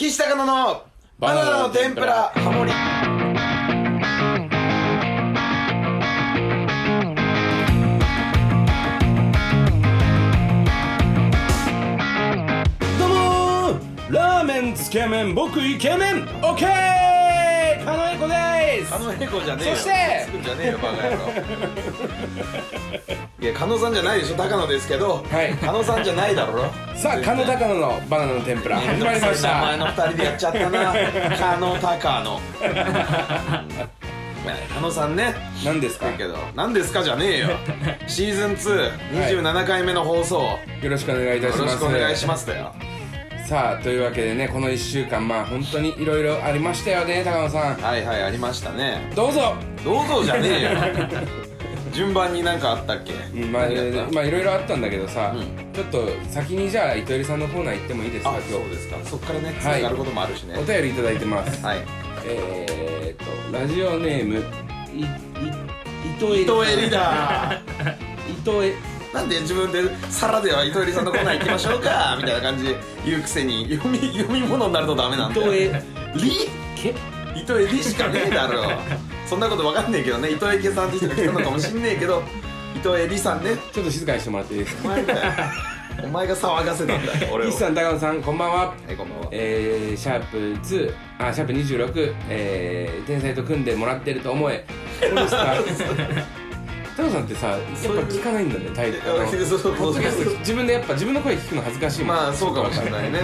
岸高野のバナナの天ぷらハモリ。どうもー。ラーメンつけ麺僕イケメン。オッケー。狩野英孝です。あのエコじゃねえよ。そして作んじゃねえよバカ野郎。いや加納さんじゃないでしょ高野ですけどはい。加納さんじゃないだろ。さあ狩野高野のバナナの天ぷら始まりまし名前たの二人でやっちゃったな。加納高野。加納さんね。何ですか？だけど何ですかじゃねえよ。シーズン227回目の放送、よよろしくお願いいたしろます。しくお願いしますだよさあというわけでねこの1週間まあ本当にいろいろありましたよね高野さん。はいはいありましたね。どうぞ。どうぞじゃねえよ。順番になんかあったっけ、うんまあいろいろあったんだけどさ、うちょっと先にじゃあ糸入さんのコーナー行ってもいいですか？あ今日。そうですか。そっからねつはい。ながることもあるしね。お便りいただいてます。はい。えー、っとラジオネームいい糸江糸襟だ。糸江なんで自分で皿では糸襟さんのコーナー行きましょうか？みたいな感じ。で言うくせに読み読み物になるとダメなんだよ糸江り？け？糸襟しかねえだろ。そんなことわかんねえけどね。糸池さんって人が来たのかもしんねえけど。糸襟さんね。ちょっと静かにしてもらっていいですか？お前だよ お前が騒がせたんだよ俺を。岸さん高野さんこんばんは。はいこんばんは。えー、シャープ2あシャープ26、えー、天才と組んでもらってると思え。オールスター高野さんってさやっぱ聞かないんだねタイあのポッドキャスト。自分でやっぱ自分の声聞くの恥ずかしいもん。まあそうかもしれないね、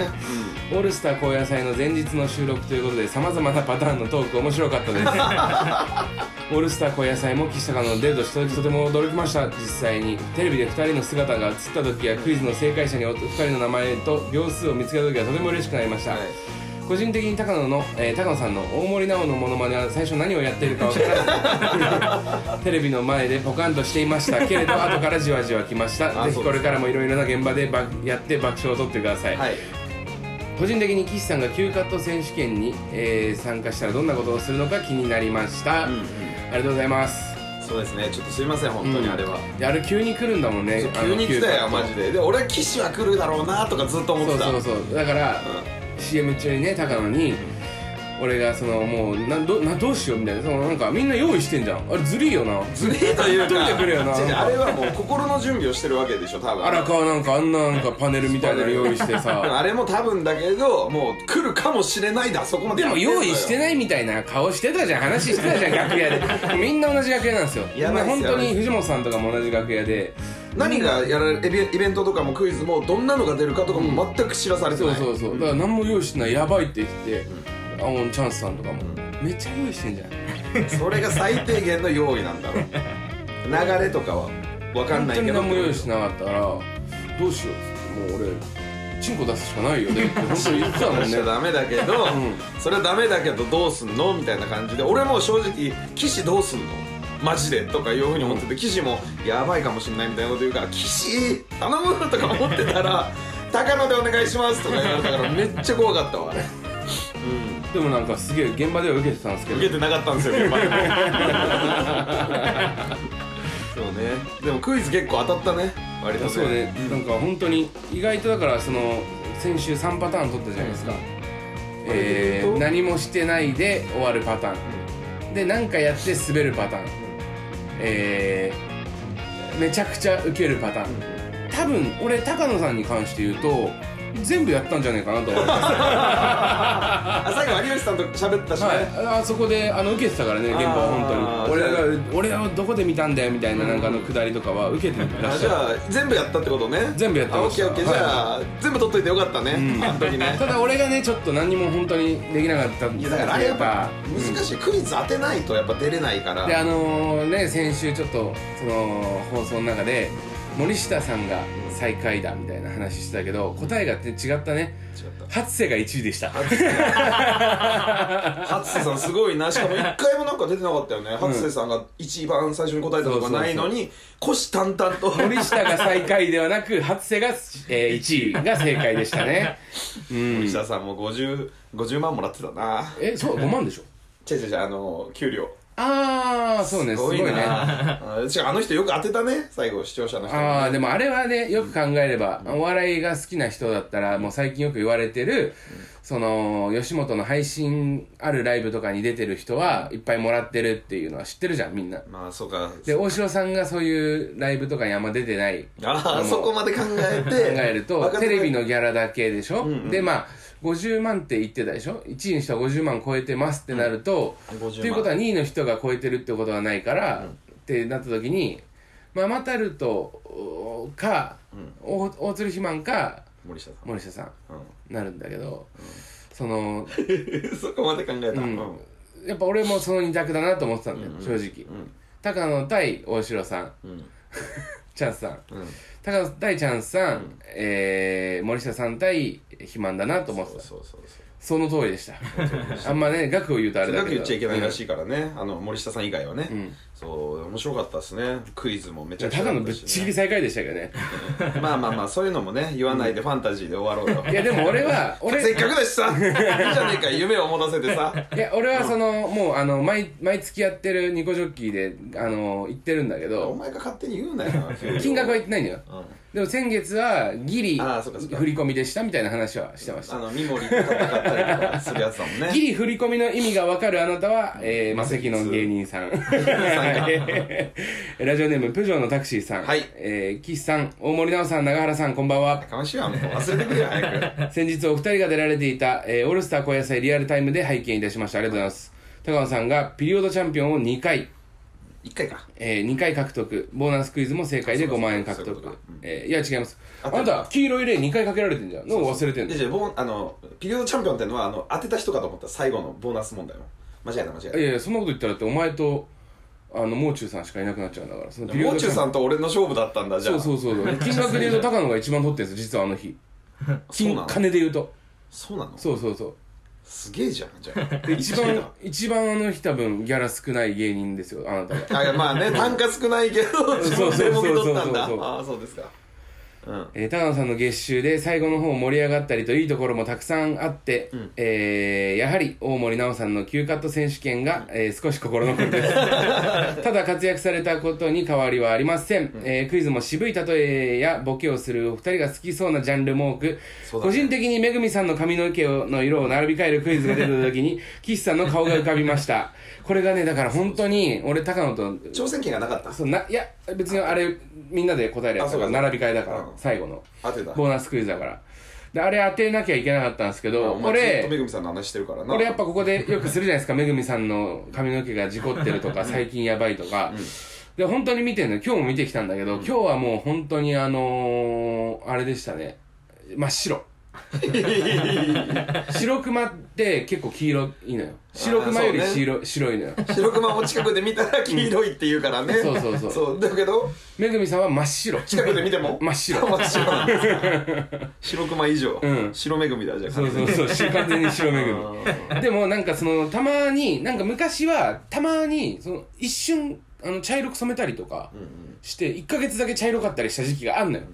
オールスター高野祭の前日の収録ということでさまざまなパターンのトーク面白かったです。オールスター高野祭も岸高のデートした時とても驚きました。実際にテレビで2人の姿が映った時やクイズの正解者に2人の名前と秒数を見つけた時はとても嬉しくなりました、はい個人的に高野の、えー高野さんの大森奈緒のモノマネは最初何をやっているか分からず テレビの前でポカンとしていましたけれど 後からじわじわ来ました。あぜひこれからもいろいろな現場でばやって爆笑を取ってください、はい。個人的に岸さんが Q カット選手権に、えー参加したらどんなことをするのか気になりました、うんうん。ありがとうございます。そうですね。ちょっとすいません本当にあれは、であれ急に来るんだもんね。急に来たよマジで。で俺は岸は来るだろうなとかずっと思っそうてた。そうそうだから、CM 中にね高野に、俺がそのもうなどなどうしようみたいな。そのなんかみんな用意してんじゃん。あれずるいよな。ずれというか。くれよなあれはもう心の準備をしてるわけでしょ多分。荒川なんかあんななんかパネルみたいなの用意してさ。あれも多分だけどもう来るかもしれないだ。そこまででも用意していないみたいな顔してたじゃん。話してたじゃん楽屋で。みんな同じ楽屋なんですよ。みんや本当に藤本さんとかも同じ楽屋で何がやられイベイベントとかもクイズもどんなのが出るかとかも全く知らされてない、そうそうそう。だから何も用意してないやばいって言ってあのチャンスさんとかも。めっちゃ用意してんじゃん。それが最低限の用意なんだろう。流れとかは分かん本当にないけど。何も用意してなかったからどうしようもう俺チンコ出すしかないよねって本当に言ってたもんね。しちゃダメだけど、それはダメだけどどうすんのみたいな感じで俺も正直「岸どうすんのマジで」とかいうふうに思ってて岸も「やばいかもしんない」みたいなこと言うから「岸頼む!」とか思ってたら「高野でお願いします」とか言われたからめっちゃ怖かったわあれ。でもなんかすげえ現場では受けてたんですけど。受けてなかったんですよ現場で。そうね。でもクイズ結構当たったね割とそうね、なんか本当に意外とだからその先週3パターン取ったじゃないですか、えー割と？何もしてないで終わるパターン、で何かやって滑るパターン、えーめちゃくちゃウケるパターン、多分俺高野さんに関して言うと全部やったんじゃないかなと思いますあ最後有吉さんと喋ったしね、はい、あそこであの受けてたからね現場は本当に。俺が俺はどこで見たんだよみたいななんかあのくだりとかは受けてらっしゃるあじゃあ全部やったってことね。全部やってました。あオッケーオッケー。じゃあ、全部取っといてよかったね、あの時ね。ただ俺がねちょっと何にも本当にできなかったんいやだからあれやっぱうん難しい、クイズ当てないとやっぱ出れないから。であのね先週ちょっとその放送の中で森下さんが最下位だみたいな話してたけど答えがね違ったね。違った。初瀬が1位でした。初瀬さんすごいな。しかも一回もなんか出てなかったよね。初瀬さんが一番最初に答えたとかないのに虎視眈々と。森下が最下位ではなく初瀬が、えー、1位が正解でしたね。うん。森下さんも 50, 50万もらってたな。えそう5万でしょ？違う違う違うあの給料ああそうねすごいね。なあの人よく当てたね最後視聴者の人ああでもあれはねよく考えれば、お笑いが好きな人だったらもう最近よく言われてる、その吉本の配信あるライブとかに出てる人はいっぱいもらってるっていうのは知ってるじゃんみんな。まあそうか。で大城さんがそういうライブとかにあんま出てないああそこまで考えて。考えるとテレビのギャラだけでしょ、んうん。でまあ50万って言ってたでしょ？1位の人は50万超えてますってなると、うん。50万。っていうことは2位の人が超えてるってことはないから、ってなった時にママタルトか、大大鶴ひまんか森下さん。森下さん。うなるんだけど、そのん そこまで考えた。うん。うん。やっぱ俺もその二択だなと思ってたんだよ、うん正直、高野対大城さん。うん。チャンスさん。うん。高野対チャンスさん、えー森下さん対肥満だなと思ってた。そうそうそうその通りでした。あんまね額を言うとあれだけど。言っちゃいけないらしいからね、あの森下さん以外はね、ん。そう面白かったですね。クイズもめちゃくちゃただのぶっちぎり最下位でしたけどね。まあまあまあそういうのもね言わないでファンタジーで終わろうよいやでも俺は俺せっかくだしさいいじゃねえか夢を持たせてさ。いや俺はその、もうあの毎毎月やってるニコジョッキーであの言ってるんだけおど前が勝手に言うなよ。金額は言ってないんだよ。うんでも先月はギリあーそっかそっか振り込みでしたみたいな話はしてましたあの三森と戦ったりとかするやつだもんねギリ振り込みの意味が分かるあなたは、えー、マセキの芸人さん。ラジオネーム、プジョーのタクシーさん。はいえー、岸さん、大森直さん、長原さん、こんばんは。かましいわもう忘れてくれよ早く先日お二人が出られていた、えー、オールスター小野菜リアルタイムで拝見いたしました。ありがとうございます。高野さんがピリオドチャンピオンを2回、一回か。えー、2回獲得。ボーナスクイズも正解で5万円獲得。そういうことか。うん。えー、いや、違います。あ合ってるなた、黄色い例2回かけられてんじゃん。のを忘れてんの。でじゃあボーあのピリオドチャンピオンってのはあの当てた人かと思った最後のボーナス問題も間違えた間違えい。やいや、そんなこと言ったらって、お前と、あの、もう中さんしかいなくなっちゃうんだから。そのたもう中さんと俺の勝負だったんだじゃあ。そうそうそう 金額で言うと高野が一番取ってるんですよ実はあの日。そう金金で言うと。そうなの？そうそうそうすげえじゃんじゃあ。で一番一番あの日多分ギャラ少ない芸人ですよあなたがあいやまあね単価少ないけど自分 でもぎ取ったんだ。ああそうですかうん。えー高野さんの月収で最後の方盛り上がったりといいところもたくさんあって、ん。えーやはり大森奈緒さんの急カット選手権が、えー少し心残りです。ただ活躍されたことに変わりはありません、えークイズも渋い例えやボケをするお二人が好きそうなジャンルも多く、そうだね。個人的にめぐみさんの髪の毛の色を並び替えるクイズが出た時に岸さんの顔が浮かびました。これがねだから本当に俺高野と挑戦権がなかった。そうないや別にあれみんなで答えるやつだからあそうか。並び替えだから、うん最後の当てた。ボーナスクイズだから。であれ当てなきゃいけなかったんですけどお前ずっとめ俺ぐみさんの話してるからな。俺やっぱここでよくするじゃないですか。めぐみさんの髪の毛が事故ってるとか 最近やばいとか、で本当に見てんの今日も見てきたんだけど、今日はもう本当にあのー、あれでしたね。真っ白。白熊って結構黄色いのよ。白熊より白,、白いのよ。白熊も近くで見たら黄色いって言うからね、そうそうそう。そう。だけどめぐみさんは真っ白。近くで見ても？真っ白。真っ白。なんです白熊以上、うん。白めぐみだじゃあ。そうそうそう。し完全に白めぐみ。でもなんかそのたまになんか昔はたまにその一瞬あの茶色く染めたりとかして1ヶ月だけ茶色かったりした時期があんのよ。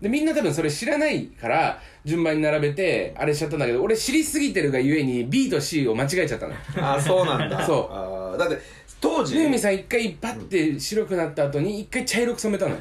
でみんな多分それ知らないから順番に並べてあれしちゃったんだけど俺知りすぎてるがゆえに B と C を間違えちゃったの。よああそうなんだ。そう。あーだって当時めぐみさん一回パッて白くなった後に一回茶色く染めたのよ。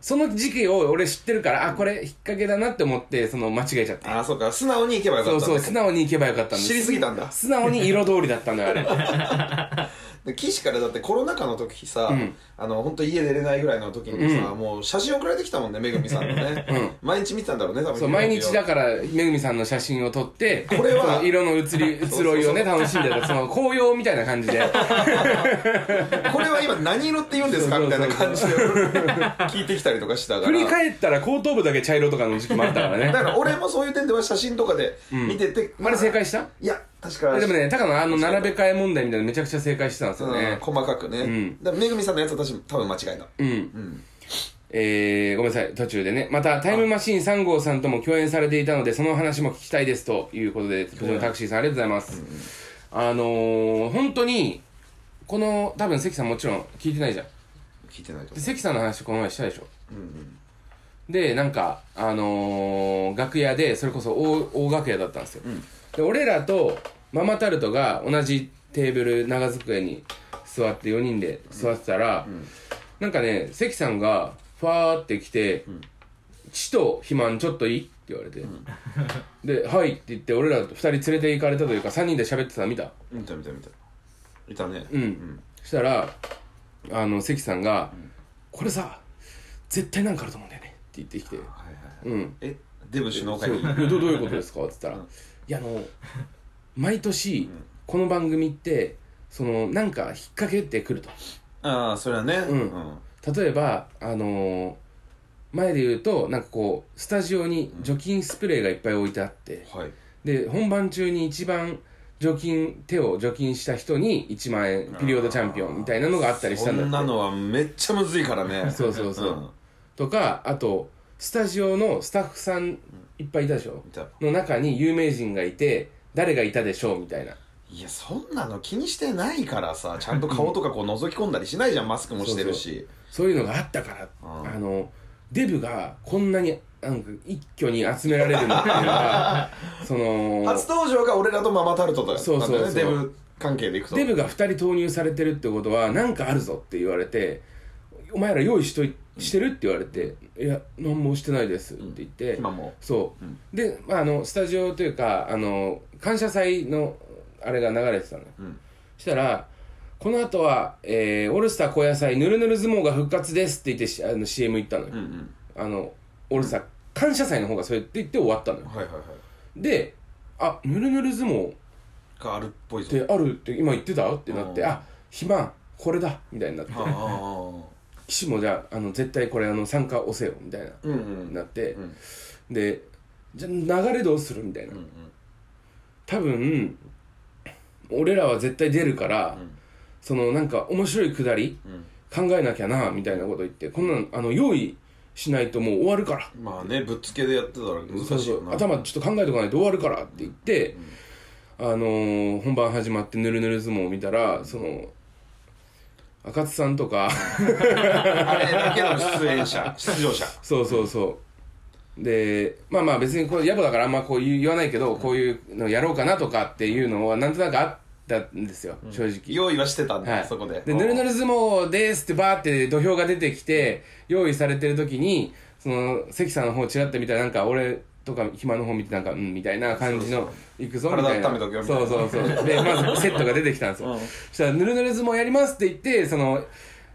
その時期を俺知ってるからあこれ引っ掛けだなって思ってその間違えちゃったああそうか。素直に行けばよかったんだそう素直に行けばよかったんです。知りすぎたんだ。素直に色通りだったのよあれ。で 岸からだってコロナ禍の時さ、ん。あの本当家出れないぐらいの時にさ、もう写真送られてきたもんねめぐみさんのね、毎日見てたんだろうね多分。そう毎日だからめぐみさんの写真を撮ってこれは色の移り移ろいをね楽しんでたその紅葉みたいな感じで。これは今何色って言うんですか？みたいな感じで 聞いてきたりとかしたから。振り返ったら後頭部だけ茶色とかの時期もあったからね。だから俺もそういう点では写真とかで見てて、あれ正解した？いや確かでもね高野あの並べ替え問題みたいなのめちゃくちゃ正解してたんですようんね細かくね、ん。だめぐみさんのやつは私多分間違えたうん、ん。えー、ごめんなさい途中でね。またタイムマシーン3号さんとも共演されていたのでその話も聞きたいですということでプジョータクシーさんありがとうございます、あのー、本当にこの多分関さんもちろん聞いてないじゃん。聞いてないとで関さんの話この前したでしょ。うんうん。でなんかあのー楽屋でそれこそ大大楽屋だったんですよ、で俺らとママタルトが同じテーブル長机に座って4人で座ってたら、なんかね関さんがファーって来て「血と肥満ちょっといい?」って言われて、で「はい」って言って俺ら2人連れて行かれたというか3人で喋ってたの見た？見た見た見た。いたね。うん、そしたらあの関さんが、これさ絶対なんかあると思うんだよね」って言ってきて。はいはいうん。えデブ首脳会議どどういうことですか?」っつったら「いやあの毎年この番組ってそのなんか引っ掛けてくると。ああそれはね。ん。例えばあのー前で言うとなんかこうスタジオに除菌スプレーがいっぱい置いてあって。はい。で本番中に一番除菌手を除菌した人に1万円ピリオドチャンピオンみたいなのがあったりしたんだって。そんなのはめっちゃむずいからね。そうそうそう。うん。とかあとスタジオのスタッフさんいっぱいいたでしょ？の中に有名人がいて誰がいたでしょうみたいな。いやそんなの気にしてないからさちゃんと顔とかこう覗き込んだりしないじゃんマスクもしてるし。そういうのがあったから。うん。あのデブがこんなになんか一挙に集められるのっていうのは その初登場が俺らとママタルトだよ。そうそうそう。デブ関係でいくと。デブが2人投入されてるってことは何かあるぞって言われて「お前ら用意しといしてる?」って言われて「いや何もしてないです」って言って、今も。そう、うん。で、まあ、あのスタジオというかあの感謝祭のあれが流れてたのよ、うん。そしたらこの後は、えーオールスター高野菜ぬるぬる相撲が復活です」って言ってしあの CM 行ったのよ、うんうん。あのオールスター感謝祭の方がそれって言って終わったのよ。はいはいはいで「あぬるぬる相撲っがあるっぽいぞ。てあるって今言ってた?」ってなって「うん。あ肥満これだ」みたいになって。ああ岸もじゃああの絶対これあの参加押せよみたいな、うんうん。なって、うん。でじゃあ流れどうするみたいな、うん。うん多分俺らは絶対出るから、ん。そのなんか面白いくだりうん。考えなきゃなみたいなこと言ってこんなんあの用意しないともう終わるから。まあねぶっつけでやってたら難しいよな。頭ちょっと考えておかないと終わるからって言って、あのー本番始まってぬるぬる相撲を見たらその赤津さんとか。あれだけの出演者 出場者。そうそうそう。でまあまあ別にこれ野暮だからあんまこう言わないけど、こういうのやろうかなとかっていうのはなんとなくあったんですよ、正直。用意はしてたんだ、はい、そこで。でぬるぬる相撲ですってバーって土俵が出てきて用意されてる時にその関さんの方ちらっと見たらなんか俺とか暇の方見てなんかうんみたいな感じの行くぞみたいな。そうそうそう。でまずセットが出てきたんですよ、うん。そしたらぬるぬる相撲やりますって言ってその、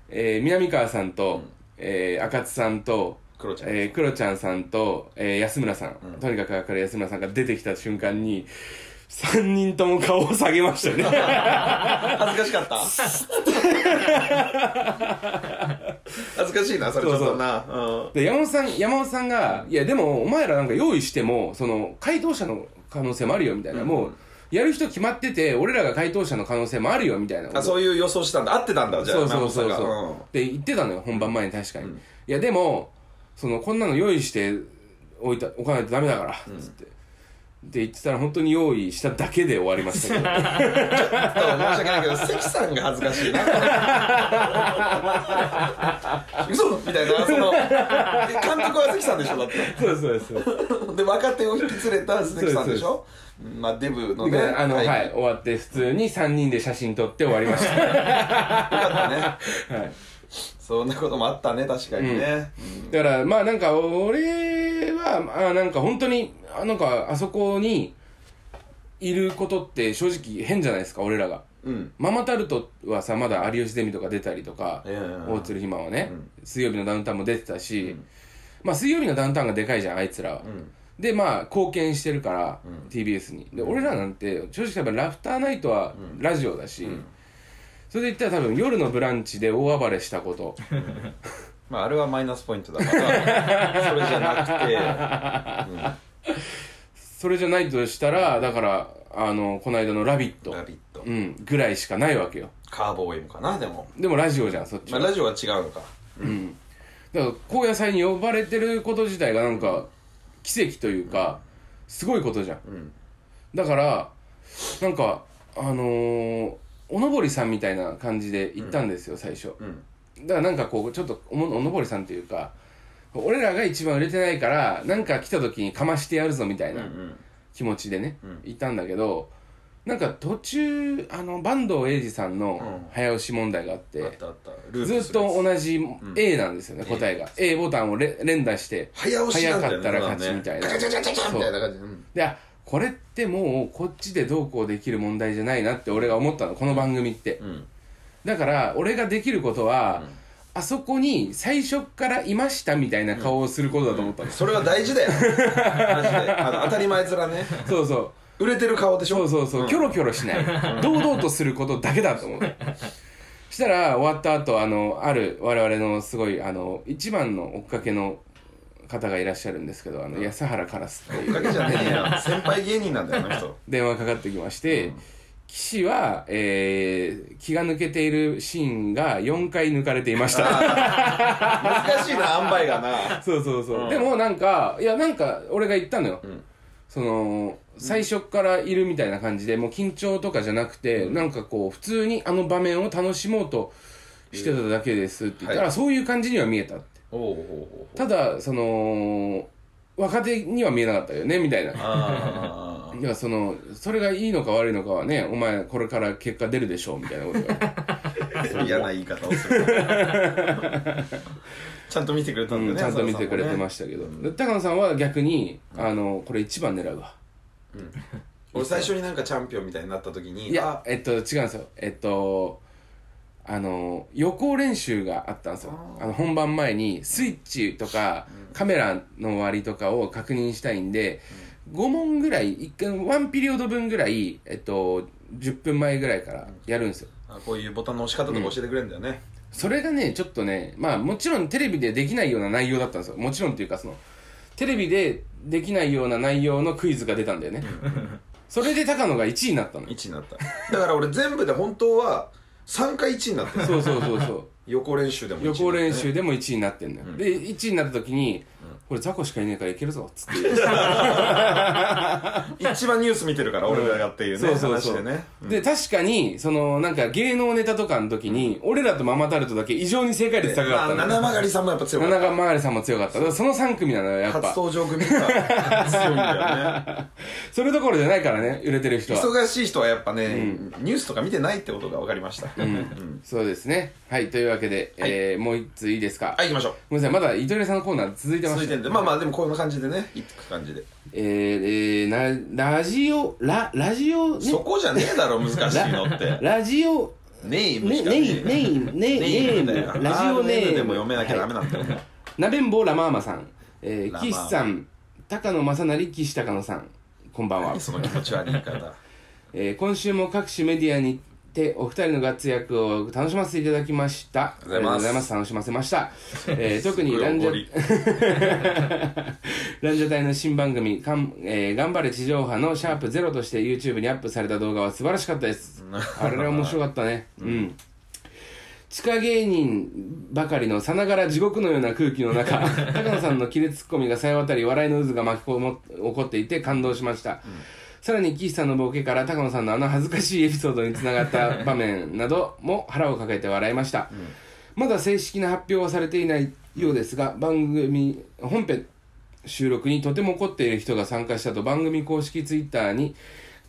えー南川さんと、えー赤津さんとクロちゃん。えー、ちゃんさんと、えー安村さん、とにかく明るい安村さんが出てきた瞬間に3人とも顔を下げましたよね。恥ずかしかった？恥ずかしいなそれちょっとな。うん。で山本さん山本さんが「いやでもお前らなんか用意してもその回答者の可能性もあるよ」みたいな、もうやる人決まってて俺らが回答者の可能性もあるよみたいなあそういう予想したんだ。合ってたんだじゃあそうそうそうそう、山本さんが。って言ってたのよ本番前に確かに、いやでもそのこんなの用意して置いた置かないとダメだからつって、って言ってたら本当に用意しただけで終わりましたけど。う んちょっと申し訳ないけど関さんが恥ずかしいな。嘘みたいなその監督は関さんでしょだって。そうそうそうで若手を引き連れた関さんでしょ？まあデブのねであの、はい、はい終わって普通に3人で写真撮って終わりました。よかったね。はい。そんなこともあったね確かにね。だから、まあなんか、俺は、あなんか本当に、あなんか、あそこにいることって正直変じゃないですか、俺らが。うん。ママタルトはさ、まだ有吉ゼミとか出たりとか、いやいやいや大鶴ひまはね、うん。水曜日のダウンタウンも出てたし、まあ水曜日のダウンタウンがでかいじゃん、あいつらは。うん。で、まあ、貢献してるから、うん。TBS に。で、俺らなんて、正直やっぱラフターナイトはラジオだし、それで言ったら多分夜のブランチで大暴れしたこと。まああれはマイナスポイントだからそれじゃなくてそれじゃないとしたら、だから、あの、この間のラビット。ラビットうん、ぐらいしかないわけよ。カーボーイもかなでもでもラジオじゃん、そっちは。まあラジオは違うのかうん。だから、高野菜に呼ばれてること自体がなんか、奇跡というか、すごいことじゃん。うんだから、なんか、あのー、おのぼりさんみたいな感じで行ったんですよ、最初。うん。だからなんかこう、ちょっとおもおのぼりさんというか、俺らが一番売れてないから、なんか来た時にかましてやるぞみたいな。うん気持ちでね、うん。いたんだけどなんか途中あの坂東英二さんのうん。早押し問題があって、あったあった。ルーずっプするやつ。と同じ A なんですよね、答えが。A ボタンをれ連打して早押しなんだよね。早かったら勝ちみたいな。ガチャガチャガチャガチャみたいな感じ。でこれってもうこっちでどうこうできる問題じゃないなって俺が思ったのこの番組って。うん。だから俺ができることは、あそこに最初からいましたみたいな顔をすることだと思ったの、それは大事だよ。あの当たり前面ね。そうそう。売れてる顔でしょ？そうそうそう、ん。キョロキョロしない。堂々とすることだけだと思う したら終わった後あのある我々のすごいあの一番の追っかけの方がいらっしゃるんですけどあの安原カラスっていう。だけじゃねえや先輩芸人なんだよあの人。電話かかってきまして、岸は、えー気が抜けているシーンが4回抜かれていました。難しいな塩梅がな。そうそうそう、うん。でもなんかいやなんか俺が言ったのよ、ん。その最初からいるみたいな感じでもう緊張とかじゃなくて、なんかこう普通にあの場面を楽しもうとしてただけですって言ったら、はい。そういう感じには見えたってただその若手には見えなかったよねみたいな。あいや そのそれがいいのか悪いのかはねお前これから結果出るでしょうみたいなことが。あ嫌な言い方をする。ちゃんと見てくれたんだよねうんちゃんと見てくれてまししたけど、で高野さんは逆にあのこれ一番狙うわ。俺最初になんかチャンピオンみたいになった時にいやえっと違うんですよ。えっとあの予行練習があったんですよ。あの本番前にスイッチとか、カメラの割りとかを確認したいんで、5問ぐらい一回ワンピリオド分ぐらいえっと10分前ぐらいからやるんですよ。あこういうボタンの押し方とか教えてくれるんだよね、それがねちょっとねまあもちろんテレビでできないような内容だったんですよ。もちろんっていうかそのテレビでできないような内容のクイズが出たんだよね。それで高野が1位になったのよ。1になった。だから俺全部で本当は3回1になってるそうそうそうそう。予行練習でも1予行練習ででも1位になってんのよ、で1位になった時に、これ雑魚しかいねえからいけるぞっつって。一番ニュース見てるから俺らがっていうね、そうそうそう。話でね。で確かにそのなんか芸能ネタとかの時に、俺らとママタルトだけ異常に正解率高かったの七曲さんもやっぱ強かった。七が曲さんも強かった。その3組なのよやっ初ぱ登場組が強いんだよね。それどころじゃないからね売れてる人は。忙しい人はやっぱね、ニュースとか見てないってことが分かりました、そうですね。はいというわけで、えーもう一ついいですか、はい行きましょう。ごめんなさいまだ糸入さんのコーナー続いてましたでまあまあでもこんな感じでねいく感じで、えー、えー、なラジオララジオね？そこじゃねえだろ難しいのって。ラジオネームねしかねいねいねいねネーム ラジオネームでも読めなきゃダメなんだよ、なべんぼうラマーマさん、えー、岸さん。高野正成岸高野さん。こんばんは、その気持ち悪い言い方。えー、今週も各種メディアにてお二人の活躍を楽しませていただきました。ありがとうございます。楽しませました、えー、特にランジャ ランジャタイの新番組かん、えー「頑張れ地上波」のシャープゼロとして YouTube にアップされた動画は素晴らしかったです。あれは面白かったね。うん。地下芸人ばかりのさながら地獄のような空気の中高野さんのキレツッコミがさえ渡り笑いの渦が巻き起こっていて感動しました、さらに岸さんのボケから高野さんのあの恥ずかしいエピソードにつながった場面なども腹をかけて笑いました、まだ正式な発表はされていないようですが番組本編収録にとても怒っている人が参加したと番組公式ツイッターに、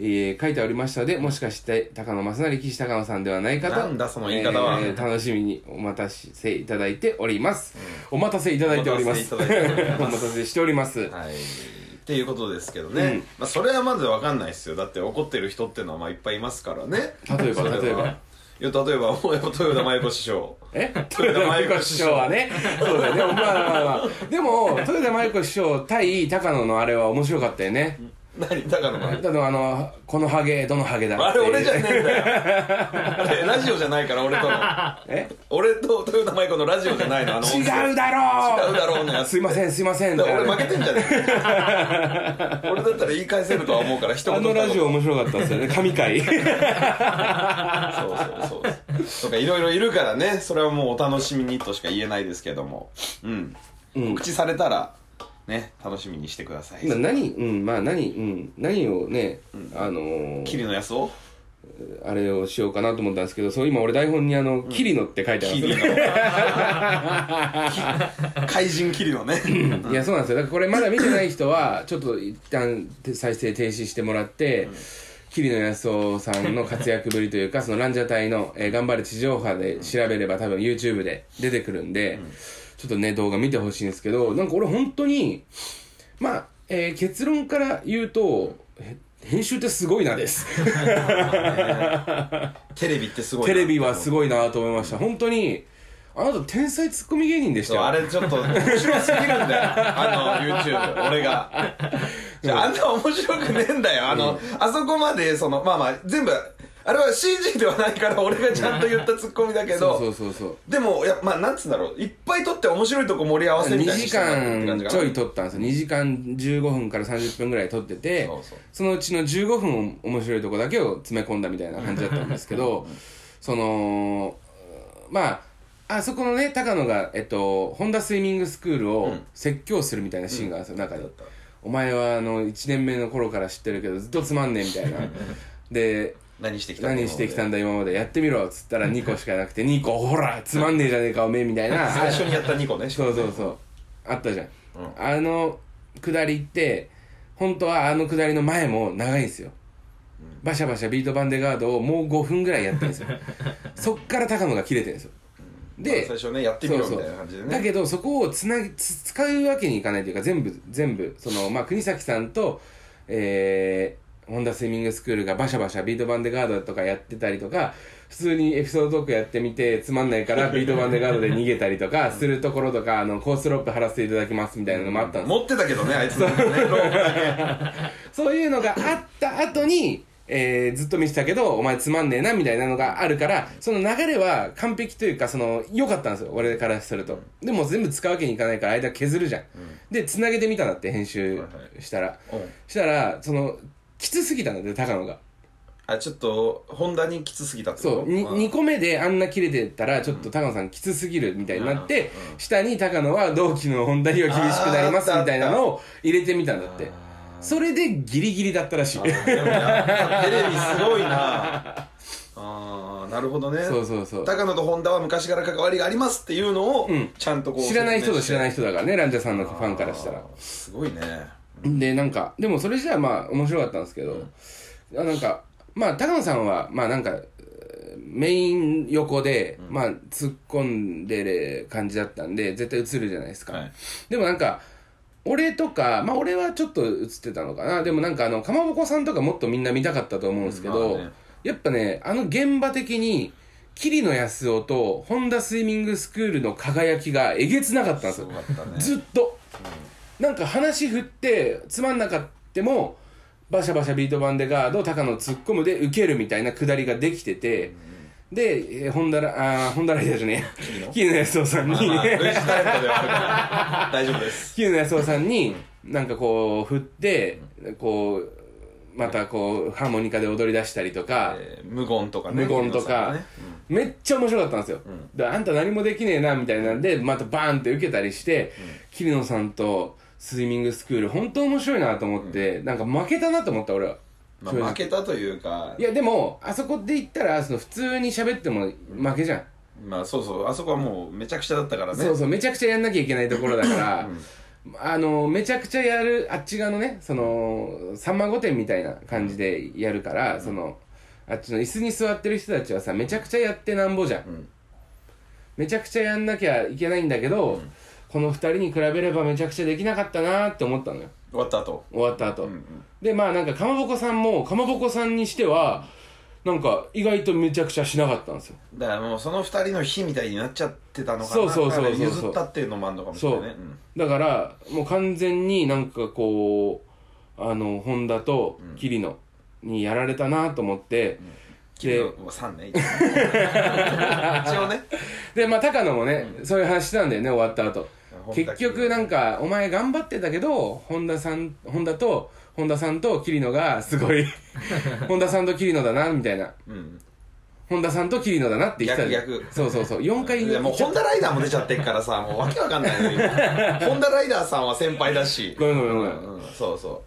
えー書いておりましたのでもしかして高野正成岸高野さんではないかとなんだその言い方は。えー楽しみにお待たせいただいております、お待たせいただいております。お待たせいただいております。お待たせしております。はいっていうことですけどね、うん。まあそれはまず分かんないですよ。だって怒ってる人っていうのはまあいっぱいいますからね。例えばそれは。例えばいや例えば豊田真由子師匠。え？豊田真由子師匠。はね。そうだよね。まあまあまあ。でも豊田真由子師匠対高野のあれは面白かったよね何高野のだのあのこのハゲどのハゲだあれ俺じゃねねえんだよ。あれラジオじゃないから俺との。え？俺と豊田真由子のラジオじゃないのあの違うだろう。違うだろうのやつ。すいませんすいません。俺負けてんじゃねえ。俺だったら言い返せるとは思うから一言あのラジオ面白かったですよね。神回。そうそうそうとかいろいろいるからね。それはもうお楽しみにとしか言えないですけども。うん、うん。告知されたらね楽しみにしてください。な何うんまあ何うん何をね、あのーキリのやつを？あれをしようかなと思ったんですけどそう今俺台本にあの「キリノ」って書いてあるんですよの。怪人キリのね。いやそうなんですよ。だからこれまだ見てない人はちょっと一旦再生停止してもらって、桐野安夫さんの活躍ぶりというかそのランジャタイの、えー頑張れ地上波で調べれば多分 YouTube で出てくるんで、ちょっとね動画見てほしいんですけどなんか俺本当にまあ、えー結論から言うとへ編集ってすごいなです。テレビってすごいテレビはすいごいなと思いました。本当にあなた天才ツッコミ芸人でしたよ。あれちょっと面白すぎるんだよ。あの YouTube 俺が。じゃああんな面白くねえんだよ。あの、あそこまでそのまあまあ全部あれは CG ではないから俺がちゃんと言ったツッコミだけどそうそうそうでもやまあなんつうんだろう。いっぱい撮って面白いとこ盛り合わせみたい2時間ちょい撮ったんですよ。2時間15分から30分ぐらい撮っててそのうちの15分面白いとこだけを詰め込んだみたいな感じだったんですけどそのまああそこのね高野が、えっと、ホンダスイミングスクールを説教するみたいなシーンがあるんですよ、中で。お前はあの1年目の頃から知ってるけどずっとつまんねえみたいな。で何してきた何してきたんだだ今まで。やってみろっつったら 2個しかなくて2個ほらつまんねえじゃねえかおめえみたいな。最初にやった2個ね。そうそうそう。あったじゃん、あの下りって本当はあの下りの前も長いんですよ、バシャバシャビートバンデガードをもう5分ぐらいやってるんですよ。そっから高野が切れてるんですよ。で、最初ねやってみろみたいな感じでね。だけどそこをつなぎつ使うわけにいかないというか全部全部そのまあ国崎さんとえー、ホンダスイミングスクールがバシャバシャビートバンデガードとかやってたりとか普通にエピソードトークやってみてつまんないからビートバンデガードで逃げたりとかするところとかあのコースロープ貼らせていただきますみたいなのもあったんですよ持ってたけどねあいつね そういうのがあった後に、えーずっと見てたけど、お前つまんねえな、みたいなのがあるから、その流れは完璧というか、その、良かったんですよ、俺からすると。でも全部使うわけにいかないから、間削るじゃん。で、繋げてみたんだって、編集したら。けうんしたら、その、きつすぎたんだって、高野が。あちょっとホンダにきつすぎたってそう、にん2個目であんな切れてたら、ちょっと高野さんきつすぎるみたいになって、下に高野は同期の本田には厳しくなりますあーあったみた。いなのを入れてみたんだって。それでギリギリだったらしい。でもやっぱテレビすごいな。ああなるほどね。そうそうそう。高野と本田は昔から関わりがありますっていうのを、ん。ちゃんとこう知らない人と知らない人人だからねランジャさんのファンからしたら。すごいねでなんかでもそれじゃあまあ面白かったんですけど、あなんかまあ高野さんはまあなんかえーメイン横で、まあ突っ込んでる感じだったんで絶対映るじゃないですか、はい。でもなんか俺とかまあ俺はちょっと映ってたのかな。でもなんかあのかまぼこさんとかもっとみんな見たかったと思うんですけど、まあね。やっぱねあの現場的に桐野安夫とホンダスイミングスクールの輝きがえげつなかったんですよ。ね。ずっと、なんか話振ってつまんなかってもバシャバシャビートバンデガード高野突っ込むで受けるみたいなくだりができてて、で、えー、ホンダラあーホンダライダーじゃねえ桐野安夫さんに、大丈夫です。桐野安夫さんになんかこう振ってこうまたこうハーモニカで踊り出したりとか、えー無言とかね。無言とか、ね。めっちゃ面白かったんですよ、であんた何もできねえなみたいなんでまたバーンって受けたりして、桐野さんとスイミングスクール本当面白いなと思って、なんか負けたなと思った俺は。まあ、負けたというか。いやでもあそこで言ったらその普通に喋っても負けじゃん、まあそうそう。あそこはもうめちゃくちゃだったからね。そうそうめちゃくちゃやんなきゃいけないところだから、あのめちゃくちゃやるあっち側のねその「さんま御殿」みたいな感じでやるから、そのあっちの椅子に座ってる人たちはさめちゃくちゃやってなんぼじゃん、ん。めちゃくちゃやんなきゃいけないんだけど、この二人に比べればめちゃくちゃできなかったなって思ったのよ。終わった後。終わった後、でまあなんかかまぼこさんもかまぼこさんにしてはなんか意外とめちゃくちゃしなかったんですよ。だからもうその二人の日みたいになっちゃってたのかな。そうそうそうそう譲ったっていうのもあるのかもしれないね。だからもう完全になんかこうあの本田と桐野にやられたなと思って、でで3ね。一応ね。でまあ高野もね、そういう話してたんだよね終わった後結局なんかお前頑張ってたけど本田さん本田と本田さんと桐野がすごい 本田さんと桐野だなみたいな。うん。本田さんと桐野だなって言ってた逆逆。そうそうそう。4回いやもうホンダライダーも出ちゃってっからさもうわけわかんないのよ今ホンダライダーさんは先輩だし。ごめんごめんごめん、うんそうそ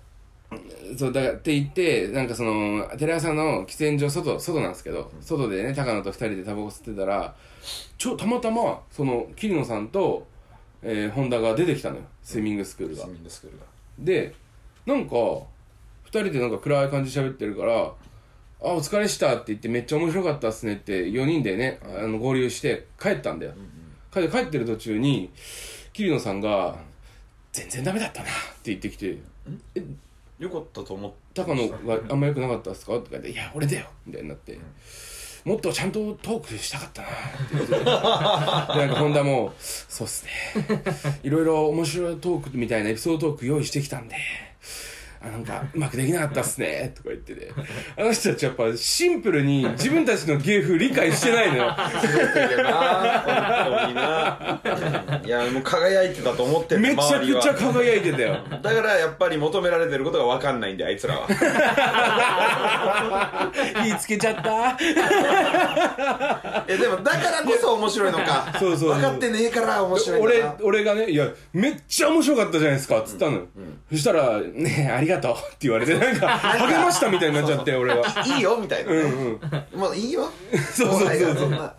そうだからって言ってなんかそのテレ朝の喫煙所外外なんですけど外でね高野と二人でタバコ吸ってたらちょたまたまその桐野さんと、えー、本田が出てきたのよ。スイミングスクールが。うスミングスクールが。でなんか二人でなんか暗い感じで喋ってるからあ、お疲れしたって言ってめっちゃ面白かったっすねって4人でね、あの合流して帰ったんだよ。帰って帰ってる途中に、桐野さんが、全然ダメだったなって言ってきて、よかったと思っ高野があんま良くなかったっすか？とか言って、いや、俺だよみたいになって、もっとちゃんとトークしたかったなって言っててで、なんか本田も、そうっすね。いろいろ面白いトークみたいなエピソードトーク用意してきたんで、なんか、うまくできなかったっすね。とか言ってて。あの人たちやっぱシンプルに自分たちの芸風理解してないのよ。いやもう輝いてたと思ってめちゃくちゃ輝いてたよ。だからやっぱり求められてることが分かんないんであいつらは言いつけちゃった。えでもだからこそ面白いのかそうそう分かってねえから面白い俺な、俺がね、いや、めっちゃ面白かったじゃないですか、つったのよ。そしたら、ねありがとうって言われて、なんか、励ましたみたいになっちゃって、俺は。いいよみたいなね、うんうん。もういいよそうそうそうそう後輩がそんな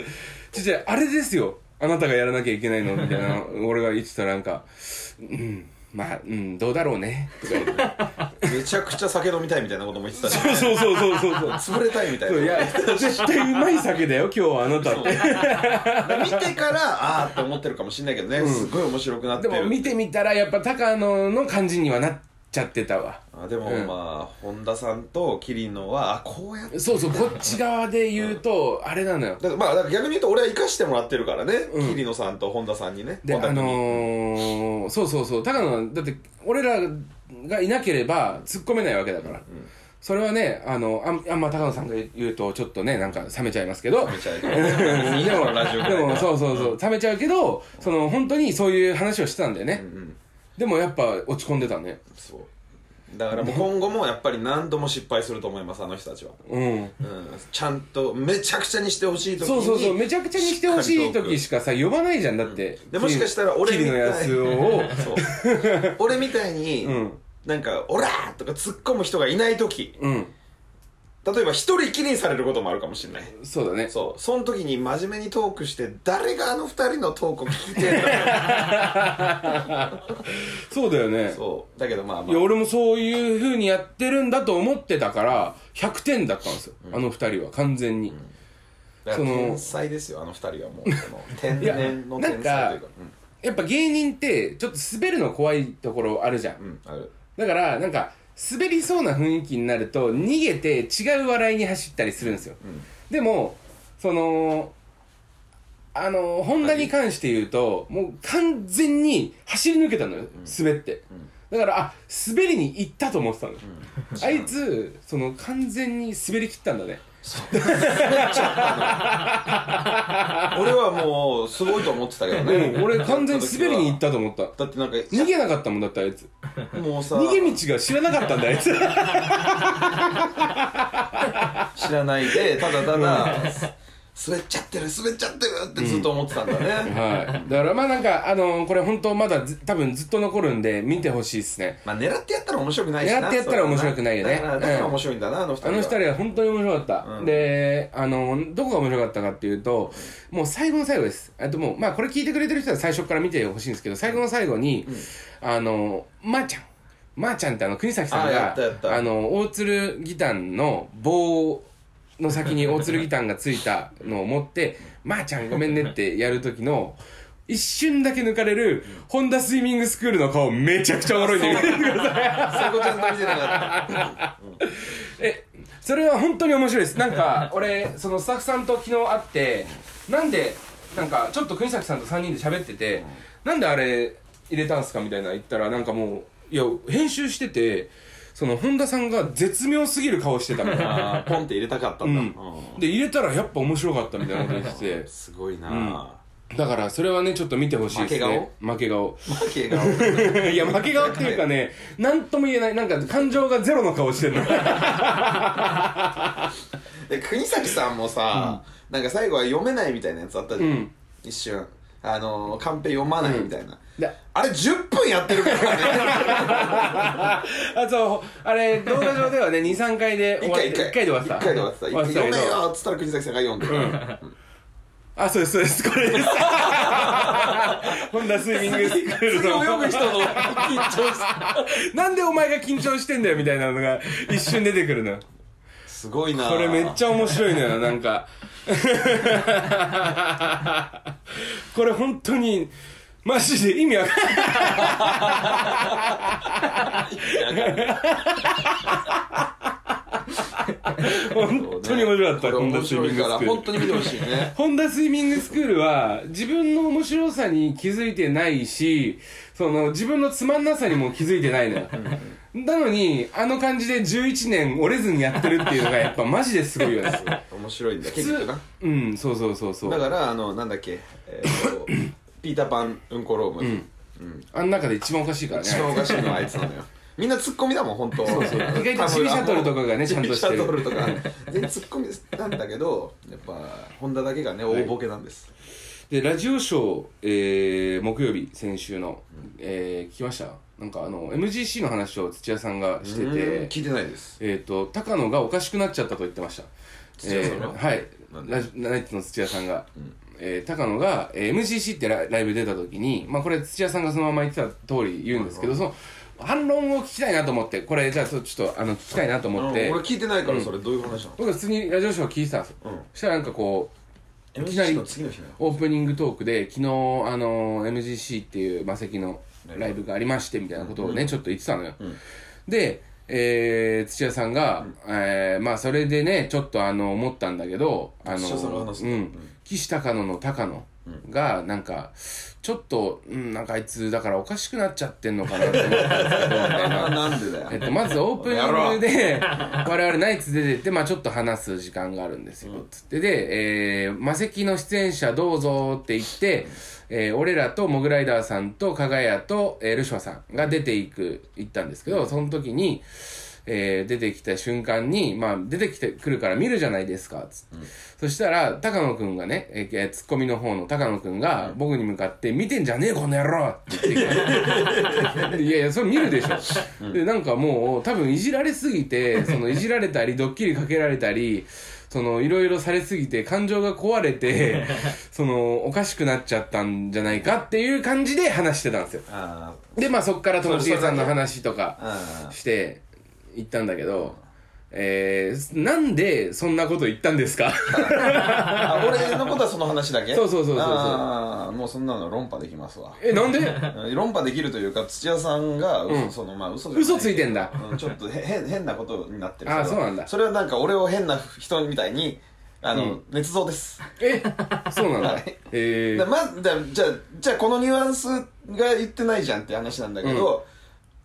ちちあれですよ。あなたがやらなきゃいけないのみたいな、俺が言ってたらなんか、うん、まあ、うん、どうだろうね。とか言って。めちゃくちゃ酒飲みたいみたいなことも言ってたしそうそうそうそうそうそう。潰れたいみたいないや、絶対うまい酒だよ、今日はあなたって。見てからああって思ってるかもしれないけどね、すごい面白くなってるでも見てみたら、やっぱ高野の感じにはなっちゃってたわ。あでもうん。まあ、本田さんと桐野はあこうやって。そうそう、こっち側で言うと、あれなのよ。だからまあだから逆に言うと俺は生かしてもらってるからね、うん。桐野さんと本田さんにねで、あ本田君に。のー、そうそうそう、高野は、だって、俺らがいなければ突っ込めないわけだから。それはね、あの、あんあんま高野さんが言うと、ちょっとね、なんか冷めちゃいますけど。めちゃい いでも、ラジオでも、そうそうそう、冷めちゃうけど、その、本当にそういう話をしてたんだよね。うんでもやっぱ落ち込んでたね。そうだからもう今後もやっぱり何度も失敗すると思いますあの人たちは、うん。うん、ちゃんとめちゃくちゃにしてほしい時にそうそうそう、めちゃくちゃにしてほしい時しかさ、呼ばないじゃん、だって。でもしかしたら俺みたい桐野安夫を、そう俺みたいに、うんなんか「オラ!」とか突っ込む人がいない時うん。例えば一人きりにされることもあるかもしれない。そうだね。そう。その時に真面目にトークして誰があの二人のトークを聞いてんだ そうだよね。そう。だけどまあまいや、あ俺もそういう風にやってるんだと思ってたから、100点だったんですよ。あの二人は、完全に。だからその天才ですよあの二人はもう。その 天然の天才というか。やっぱ芸人って、ちょっと滑るの怖いところあるじゃん。うん、うん、ある。だから、なんか、滑りそうな雰囲気になると、逃げて違う笑いに走ったりするんですよ。でも、その、あの、ホンダに関して言うと、もう完全に走り抜けたのよ、滑って。だから、あ、滑りに行ったと思ってたのよ。あいつ、その、完全に滑り切ったんだね。俺はもうすごいと思ってたけどね、うん、俺完全に滑りに行ったと思った。だってなんか逃げなかったもんだってあいつ。もうさ逃げ道が知らなかったんだあいつ。知らないでただただ、滑っちゃってる滑っちゃってるってずっと思ってたんだね、はい。だからまあなんか、あのこれ本当まだず多分ずっと残るんで見てほしいですね。まあ狙ってやったら面白くないしな狙ってやったら面白くないよねだからだからうん面白いんだな、あの二人はあの二人は本当に面白かった。うんで、あの、どこが面白かったかっていうと、もう最後の最後です。あともう、まあこれ聞いてくれてる人は最初から見てほしいんですけど、最後の最後に、あの、まー、ちゃん。まー、ちゃんってあの、国崎さんあやがったやった、あの、大鶴ギタンの棒の先に大鶴ギタンがついたのを持って、まー、ちゃんごめんねってやる時の、一瞬だけ抜かれる、ホンダスイミングスクールの顔めちゃくちゃおもろいんで見てください。そこちと見てなかったえ、それは本当に面白いです。なんか、俺、そのスタッフさんと昨日会って、なんで、なんか、ちょっと国崎さんと3人で喋ってて、なんであれ入れたんすかみたいな言ったら、なんかもう、いや、編集してて、その、本田さんが絶妙すぎる顔してたから。あ ーポンって入れたかっただ、うん。ん。で、入れたらやっぱ面白かったみたいなこと言って すごいな、うん。だから、それはね、ちょっと見てほしいですね。負け顔？負け顔。いや、負け顔っていうかね、なんとも言えない、なんか感情がゼロの顔してるの。で国崎さんもさ、なんか最後は読めないみたいなやつあったじゃん、うん。一瞬。あのー、カンペ読まないみたいな、であれ10分やってるからねあと、あれ、動画上ではね、2、3回で終わって、一回一回1回で終わってた。一回で終わってた終わってた読め。よっつったら国崎さんが読んでる、あ、そうです、そうです、これです。ホンダスイミングスクール次の。泳ぐ人の緊張しなんでお前が緊張してんだよ、みたいなのが一瞬出てくるの。すごいなこれめっちゃ面白いのよなんかこれ本当にマジで意味わかん本当に面白かったこれ面白いから本当に見てほしいねホンダスイミングスクールは自分の面白さに気づいてないし、その自分のつまんなさにも気づいてないのよ。なのに、あの感じで11年折れずにやってるっていうのがやっぱマジですごいよね。面白いんだ結局な、うん、そうそうそうそう。だからあのなんだっけえーとピーターパンうんこローム、ん。あん中で一番おかしいからね。一番おかしいのはあいつなのよ。みんなツッコミだもん本当。そうそう意外と。G シャトルとかがねちゃんとしてる。G シャトルとか全然ツッコミなんだけどやっぱホンダだけがね大ボケなんです、で、ラジオショー、えー、木曜日、先週の、えー、聞きました？なんかあの、MGC の話を土屋さんがしてうんて、聞いてないです。えっ、と、高野がおかしくなっちゃったと言ってました。土屋さんが？えーはい。ラジナイツの土屋さんが。えー高野が、えー MCC ってラライブ出た時に、まあこれ土屋さんがそのまま言ってた通り言うんですけど、その、反論を聞きたいなと思って、これじゃあちょっとあの聞きたいなと思って、うん俺聞いてないからそれどういう話なの、僕は普通にラジオショー聞いてたんですよ。うん。そしたらなんかこう、いきなりオープニングトークで昨日あの MGC っていう魔石のライブがありましてみたいなことをね、ちょっと言ってたのよ、で、えー土屋さんが、えーまあそれでねちょっとあの思ったんだけどあの土屋さんが話すのうん岸高野の高野がなんかちょっと、うん、なんかあいつだからおかしくなっちゃってんのかなって思ったんですけどな。なんでだよ、えっと、まずオープニングで、我々ナイツ出てって、まあちょっと話す時間があるんですよ。つって。で、えー、魔石の出演者どうぞって言って、えー、俺らとモグライダーさんと加賀谷と、えー、ルシファさんが出ていく、行ったんですけど、その時に、えー、出てきた瞬間に、まあ出てきてくるから見るじゃないですか、つって。そしたら、高野くんがね、えー、ツッコミの方の高野くんが、僕に向かって、見てんじゃねえ、この野郎って言って いやいや、それ見るでしょ。で、なんかもう、多分いじられすぎて、そのいじられたり、ドッキリかけられたり、その、いろいろされすぎて、感情が壊れて、その、おかしくなっちゃったんじゃないかっていう感じで話してたんですよ。あで、まあそっからともしげさんの話とかあして、行ったんだけど、えー、なんでそんなこと言ったんですか？あ俺のことはその話だけ？そうそうそうそうそう。ああもうそんなの論破できますわ。え、なんで？うん論破できるというか土屋さんが嘘、うん。そのまあ嘘じゃない。嘘ついてんだ。うんちょっとへ変変なことになってる。あーれはそうなんだ。それはなんか俺を変な人みたいにあの、うん。捏造です。え、そうなんだ。はい。えー、だまだじゃあじゃあこのニュアンスが言ってないじゃんって話なんだけど、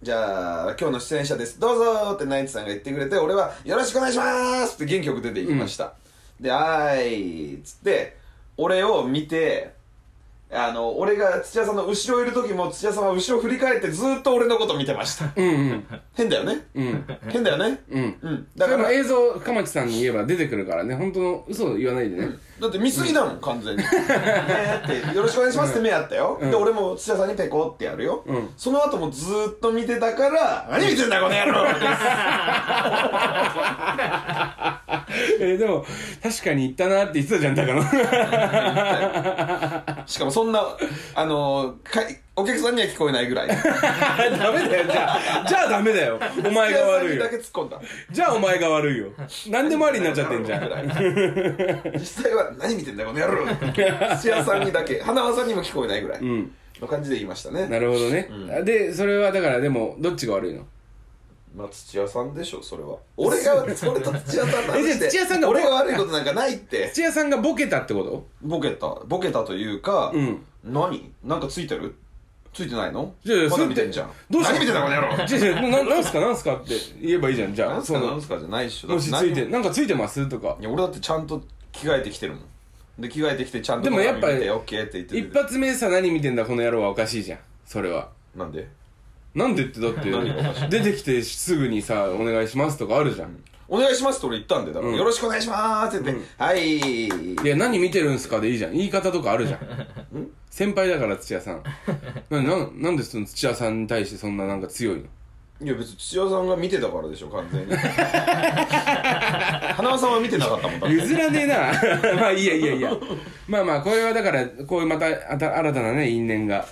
じゃあ今日の出演者です。どうぞってナイツさんが言ってくれて俺はよろしくお願いしますって元気よく出て行きました、ではーいっつって俺を見てあの俺が土屋さんの後ろいる時も土屋さんは後ろ振り返ってずっと俺のこと見てました。うんうん。変だよね？うん。変だよね？うん。うん。だからら映像、かまちさんに言えば出てくるからね、本当の嘘言わないでね。だって見すぎだもん、完全に。ねーって、よろしくお願いしますって目あったよ。で、俺も土屋さんにペコってやるよ。うんその後もずーっと見てたから、何見てんだこの野郎 えー、でも、確かに言ったなって言ってたじゃん、高野。しかもそんな、あのーかい、お客さんには聞こえないぐらい。ダメだよ、じゃあ。じゃあダメだよ。お前が悪いよだ。け突っ込んだ。じゃあお前が悪いよ。何でもありになっちゃってんじゃん。ぐらい実際は何見てんだこの野郎土屋さんにだけ、花輪さんにも聞こえないぐらいうん。の感じで言いましたね。なるほどね。で、それはだからでも、どっちが悪いの？まあ土屋さんでしょ、それは。俺が、俺と土屋さんの話えじゃあで土屋さんが俺が悪いことなんかないって。土屋さんがボケたってこと？ボケたボケたというか、うん何？なんかついてる？ついてないの？じゃあまだ見てんじゃん。どうした？何見てんだこの野郎？じゃあじゃあななんすか？なんすか？って言えばいいじゃん、じゃあ。なんすか？なんすか？じゃないっしょ。もしついて、だってなんかついてます？とか。何。いや俺だってちゃんと着替えてきてるもん。で着替えてきてちゃんとでもやっぱ鏡見てオッケーって言ってる。一発目さ何見てんだこの野郎はおかしいじゃん。それは。なんで？なんでってだって 出てきてすぐにさ、お願いしますとかあるじゃん。お願いしますって俺言ったんでだから、うんよろしくお願いしますって言って、はいいや、何見てるんすかでいいじゃん。言い方とかあるじゃん。先輩だから土屋さん。な、ななんでその土屋さんに対してそんななんか強いの？いや別に土屋さんが見てたからでしょ完全に 花輪さんは見てなかったもんだって譲らねえな。まあいいやいやいや。まあまあ、これはだから、こういうまたあた新たなね、因縁が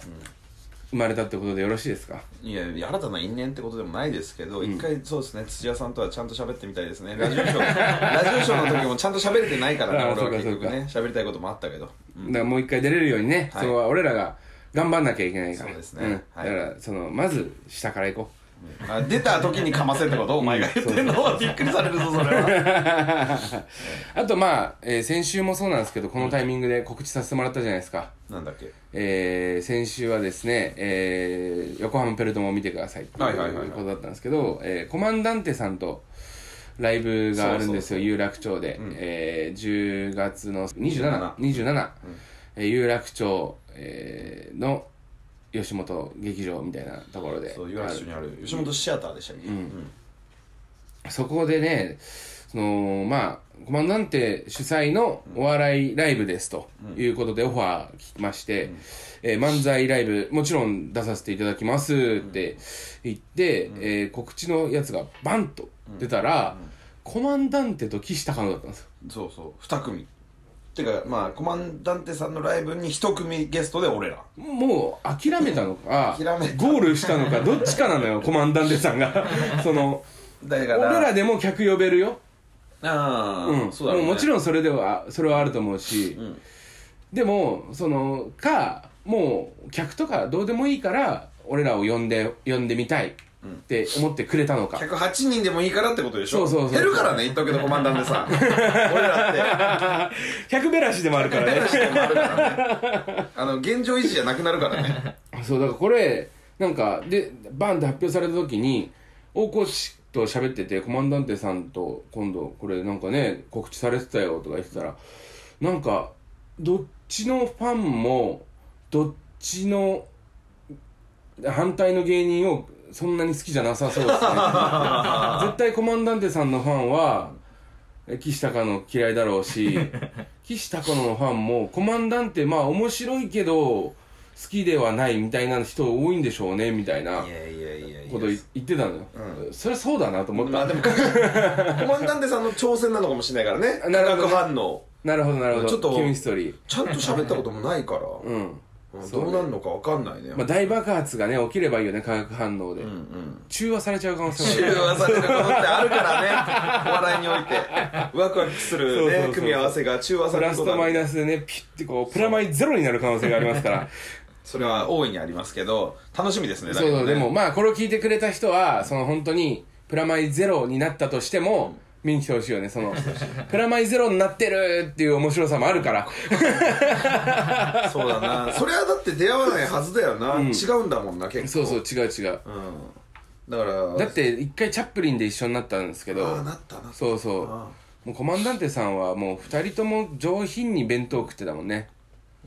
生まれたってことでよろしいですか？いや新たな因縁ってことでもないですけど、一回そうですね土屋さんとはちゃんと喋ってみたいですね。ラジオショー ラジオショーの時もちゃんと喋れてないからね俺は結局ね。喋りたいこともあったけど。だからもう一回出れるようにね、はい。その俺らが頑張んなきゃいけないから。そうですね。んはい。だからそのまず下から行こあ出た時にかませってこと？お前が言ってんのはびっくりされるぞそれは。う あとまあ、えー先週もそうなんですけどこのタイミングで告知させてもらったじゃないですか、なんだっけ？えー先週はですね、えー横浜ペルトモを見てくださいってはいはいはいはい。いうことだったんですけど、えーコマンダンテさんとライブがあるんですよ有楽町で、えー10月の2727、27えー有楽町、えーの吉本劇場みたいなところで。そうにある吉本シアターでしたっけ、うん。そこでね、その、まあ、コマンダンテ主催のお笑いライブですということでオファー聞きまして、えー漫才ライブもちろん出させていただきますって言って、えー告知のやつがバンと出たら、コマンダンテと岸高野だったんですよ。そうそう。2組てかまあコマンダンテさんのライブに1組ゲストで俺ら。もう諦めたのか、諦めた。ゴールしたのか、どっちかなのよ、コマンダンテさんが。その、だから俺らでも客呼べるよ。ああ、うん、そうだね、もちろんそれではそれはあると思うし、ん。でもそのかもう客とかどうでもいいから俺らを呼んで呼んでみたいって思ってくれたのか、108人でもいいからってことでしょ？そうそうそう減るからね言っとくけどコマンダンテさん。俺らって。100べらしでもあるからね。話でもあるからね。あの現状維持じゃなくなるからね。そうだからこれなんかでバンって発表された時に大河内と喋っててコマンダンテさんと今度これなんかね告知されてたよとか言ってたらなんかどっちのファンもどっちの反対の芸人をそんなに好きじゃなさそうですね。絶対コマンダンテさんのファンはえ岸高野嫌いだろうし 岸高野のファンもコマンダンテまあ面白いけど好きではないみたいな人多いんでしょうねみたいなこと言言ってたのよ、それはそうだなと思った、まあでも コマンダンテさんの挑戦なのかもしれないからね。化なるほど。なるほどなるほど。ちょっとちゃんと喋ったこともないから、うんうん。どうなるのか分かんないね、まあ、大爆発がね起きればいいよね化学反応で、うんうん。中和されちゃう可能性中もある。和されることってあるからね。お笑いにおいて。ワクワクするそうそうそうね組み合わせが中和さプラスれることあるとマイナスでねピッてこうプラマイゼロになる可能性がありますから。それは大いにありますけど楽しみですねだけどね。そうそうでもまあこれを聞いてくれた人はその本当にプラマイゼロになったとしても、見に来てほしいよねその。プラマイゼロになってるっていう面白さもあるから。そうだな。それはだって出会わないはずだよな、違うんだもんな結構。そうそう違う違う。うん。だからだって一回チャップリンで一緒になったんですけど。ああなったな。そうそう。あもうコマンダンテさんはもう二人とも上品に弁当食ってたもんね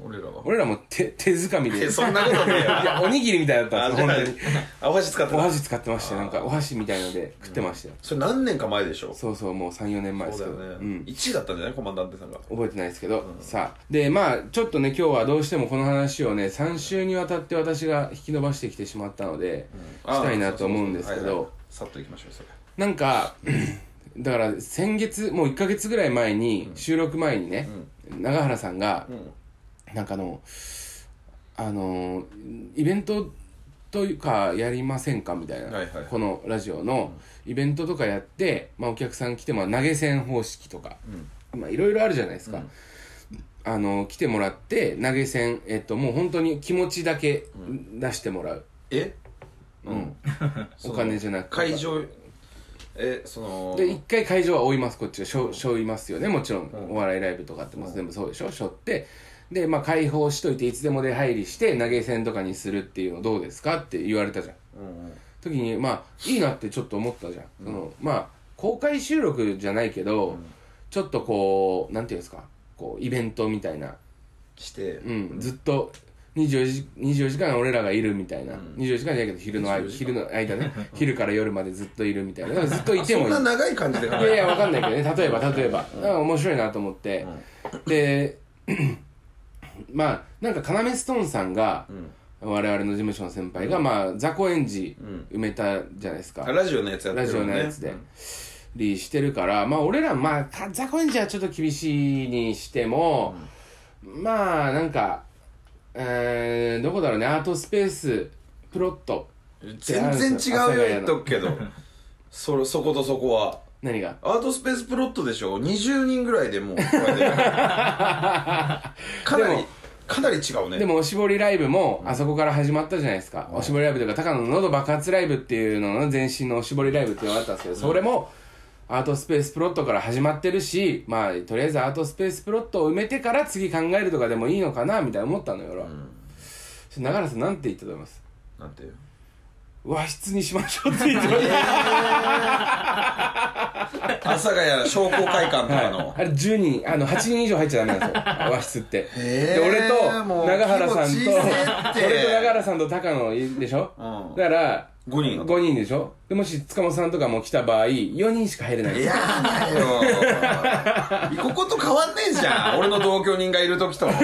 俺らは。俺らも手手づかみで。えそんなことねえよ。いやおにぎりみたいだったんですよ本当に。あお箸使ってた。お箸使ってましたよ。なんかお箸みたいので食ってましたよ、それ何年か前でしょ？そうそうもう34年前ですそうだよね、けどうん。1位だったんじゃない？コマンダンテさんが。覚えてないですけど、さあ。でまあちょっとね今日はどうしてもこの話をね3週にわたって私が引き伸ばしてきてしまったので、したいなと思うんですけど。いさっといきましょうそれ。なんかだから先月もう1ヶ月ぐらい前に、収録前にね、永原さんが、なんかあのあのイベントというかやりませんかみたいな、はいはい。このラジオのイベントとかやって、まあ、お客さん来ても投げ銭方式とか、まあいろいろあるじゃないですか、あの来てもらって投げ銭えっともう本当に気持ちだけ出してもらう、え？うん。お金じゃなく会場えそので一回会場は追いますこっちがしょしょいますよねもちろん、お笑いライブとかってもう全部そうでしょ？しょってでまあ開放しといていつでも出入りして投げ銭とかにするっていうのどうですかって言われたじゃん。うんうん。時にまあいいなってちょっと思ったじゃん、そのまあ公開収録じゃないけど、ちょっとこうなんていうんですか？こうイベントみたいな、して。うん、ずっと24時 ,24 時間俺らがいるみたいな、24時間じゃないけど昼の間。昼の間ね。昼から夜までずっといるみたいな。ずっといてもいいそんな長い感じで考い。やいやわかんないけどね。例えば例えば、あ面白いなと思って、でまあなんか要ストーンさんが、我々の事務所の先輩が、まあ雑魚演じ埋めたじゃないですか、あラジオのやつやってラジオのやつで、りしてるからまあ俺らまあか雑魚演じはちょっと厳しいにしても、まあなんかえー、どこだろうね。アートスペースプロット。全然違うよ言っとくけど。そそことそこは何が？アートスペースプロットでしょ。20人ぐらいでもうこれで。かなでもりかなり違うね。でもおしぼりライブもあそこから始まったじゃないですか、おしぼりライブというか高野の喉爆発ライブっていうのの前身のおしぼりライブっていうのがあったんですけど、それもアートスペースプロットから始まってるしまあとりあえずアートスペースプロットを埋めてから次考えるとかでもいいのかなみたいな思ったのよ俺は、そ長原さんなんて言ったと思います？なんて和室にしましょうって言ってました。阿佐ヶ谷商工会館とかの、はい、あれ10人あの8人以上入っちゃダメなんですよ。和室って。へでー俺と永原さんと俺と永原さんと高野でしょ、うん。だから5人5人でしょ？でもし塚本さんとかも来た場合4人しか入れない。いやだよ ここと変わんねえじゃん。俺の同居人がいる時と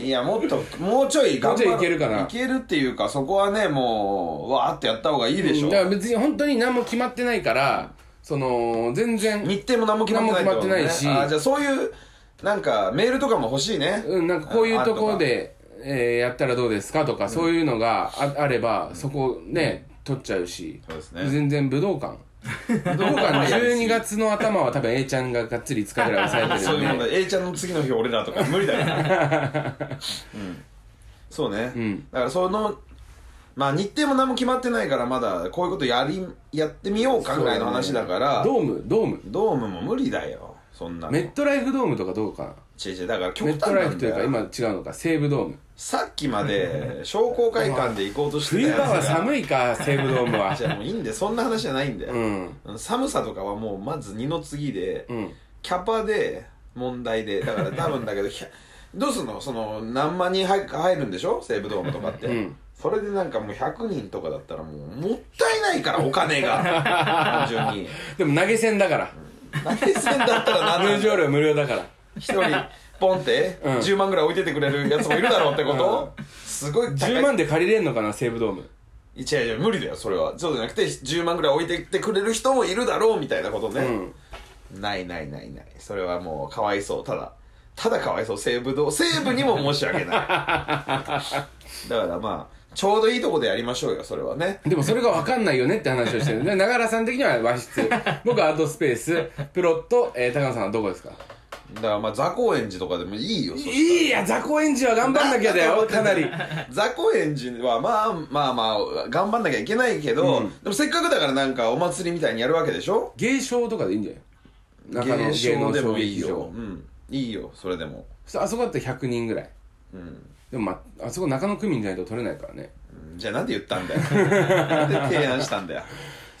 いやもっともうちょい頑張もうちょいいけるかな。いけるっていうかそこはねもうわーってやった方がいいでしょ、だから別に本当に何も決まってないからその全然日程も何も決まってないし。あーじゃあそういうなんかメールとかも欲しいね。うんなんかこういうところで、えーやったらどうですかとか、そういうのがああればそこね取っちゃうしそうですね。全然武道館。武道館で 12月の頭は多分 A ちゃんががっつり5日ぐらい抑えてそういうもんだ A ちゃんの次の日俺らとか無理だよ、うん、そうね、ん。だからそのまあ日程も何も決まってないからまだこういうことやりやってみようかぐらいの話だから。ドーム？ドーム？ドームも無理だよ。そんなの。メットライフドームとかどうか。な違う違うだから極メッ端トライフというか今違うのか。西武ドームさっきまで商工会館で行こうとしてた冬場は寒いか西武ドームは。じゃあもういいんだよそんな話じゃないんだよ、うん。寒さとかはもうまず二の次で、うん。キャパで問題でだから多分だけどひゃどうすんの？その何万人入入るんでしょ？西武ドームとかって、うん。それでなんかもう100人とかだったらもうもったいないからお金が。単純に。でも投げ銭だから。投げ銭だったら何 入場料無料だから。一人ポンってうん。10万ぐらい置いててくれるやつもいるだろうってこと、すごい高い。10万で借りれんのかな西武ドーム。違う違う無理だよそれは。そうじゃなくて10万ぐらい置いてってくれる人もいるだろうみたいなことね、ないないないない。それはもうかわいそう。ただただかわいそう。西武道西武にも申し訳ない。だからまあちょうどいいとこでやりましょうよそれはね。でもそれが分かんないよねって話をしてる。で長原さん的には和室。僕はアートスペース。プロット、えー、高野さんはどこですか？だからまあ座高円寺とかでもいいよそしたら。いいや雑魚園児は頑張んなきゃだよかなり。雑魚園寺はまあまあまあ頑張んなきゃいけないけど、うん。でもせっかくだからなんかお祭りみたいにやるわけでしょ？芸商とかでいいんじゃない？中野芸商でもいいよ、うん、いいよそれでも、そあそこだって100人ぐらい。うん。でも、まあ、あそこ中野区民じゃないと取れないからね。うん。じゃあなんで言ったんだよ。なんで提案したんだよ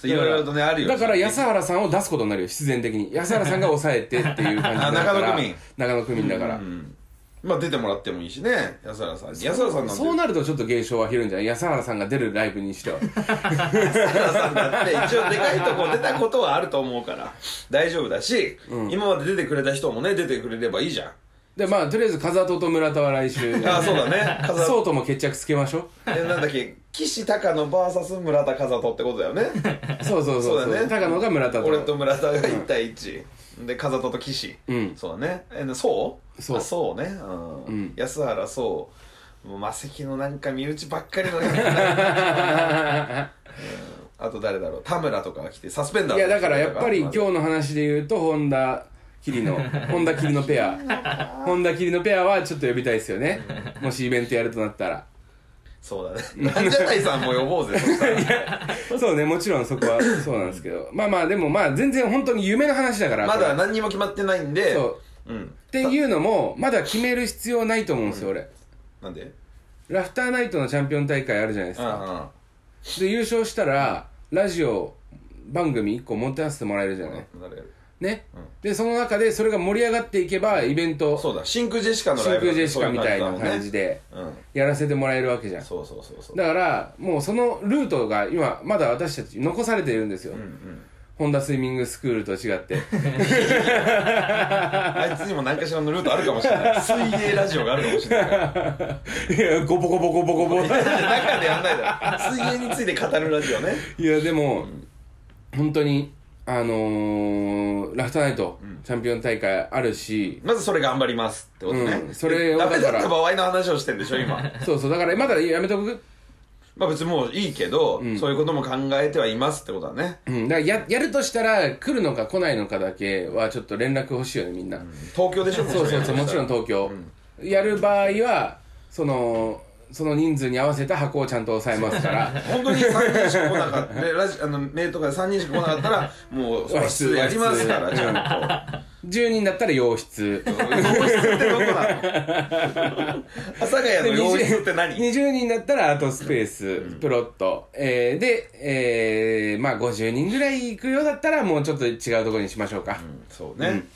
いろいろとねあるよ。だから安原さんを出すことになるよ。必然的に。安原さんが抑えてっていう感じになるから。あ 中野区民。中野区民だから、うんまあ出てもらってもいいしね。安原さん安原さんなんて。そうなるとちょっと芸商は広いんじゃない安原さんが出るライブにしては安原さんだって一応でかいとこ出たことはあると思うから。大丈夫だし、今まで出てくれた人もね出てくれればいいじゃん。でまあとりあえず風戸と村田は来週。あそうだね。風そうとも決着つけましょえなんだっけ？岸高野 VS 村田風戸ってことだよねうそうそうそう。そうだね。高野が村田と俺と村田が1対1、で風戸と岸、うん。そうだね。えそう？そう。あそうね。うん、うん。安原そう。もう魔石のなんか身内ばっかりの あと誰だろう？田村とかが来てサスペンダーいやだからやっぱり今日日の話で言うと本田桐野 本田桐野ペア。本田桐野ペアはちょっと呼びたいですよね。もしイベントやるとなったらそうだね。ランジャタイさんも呼ぼうぜそしたらそうねもちろんそこはそうなんですけど。まあまあでもまあ全然本当に夢の話だからまだ何にも決まってないんで。そう。うん。っていうのもまだ決める必要ないと思うんですよ俺。なんで？ラフターナイトのチャンピオン大会あるじゃないですか。あで優勝したらラジオ番組1個持たせてもらえるじゃあない。誰やるね、でその中でそれが盛り上がっていけばイベントそうだ。真空ジェシカのライブ真空ジェシカみたいな感じでやらせてもらえるわけじゃん。そうそうそうそう。だからもうそのルートが今まだ私たち残されているんですよ、うんうん。ホンダスイミングスクールと違って。あいつにも何かしらのルートあるかもしれない。水泳ラジオがあるかもしれない。いやゴボゴボゴボゴボ。中でやんないだろ。水泳について語るラジオね。いやでも、本当にあのー、ラフターナイト、チャンピオン大会あるし。まずそれ頑張りますってことね、うんそれをダメだった場合の話をしてんでしょ今。そうそうだからまだやめとく？まあ別にもういいけど、そういうことも考えてはいますってことだね。うん。だからややるとしたら来るのか来ないのかだけはちょっと連絡欲しいよねみんな、東京でしょそうそうそうもちろん東京、やる場合はそのその人数に合わせた箱をちゃんと抑えますから。本当に3人しか来なかった。でラジあのメールとかで3人しか来なかったら もう和室やりますから。ちゃんと。10人だったら洋室。洋室ってどこなの阿佐ヶ谷の洋室って何？20人だったらあとスペース、プロット、えー、で、えー、まあ50人ぐらい行くようだったらもうちょっと違うところにしましょうか、そうね、うん。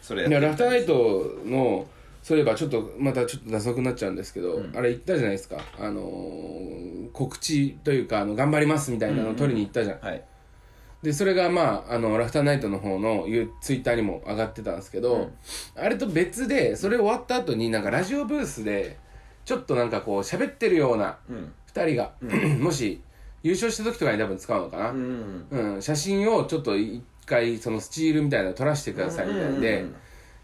それやラフターナイトのそういえばちょっとまたちょっと謎くなっちゃうんですけど、あれ言ったじゃないですか。あのー告知というかあの頑張りますみたいなのを取りに行ったじゃん、はい。でそれがまああのラフターナイトの方のユツイッターにも上がってたんですけど、あれと別でそれ終わった後になんかラジオブースでちょっとなんかこう喋ってるようなうん。2人が、もし優勝した時とかに多分使うのかな、うん。うん、写真をちょっと一回そのスチールみたいなの撮らせてくださいみたいなんで、うん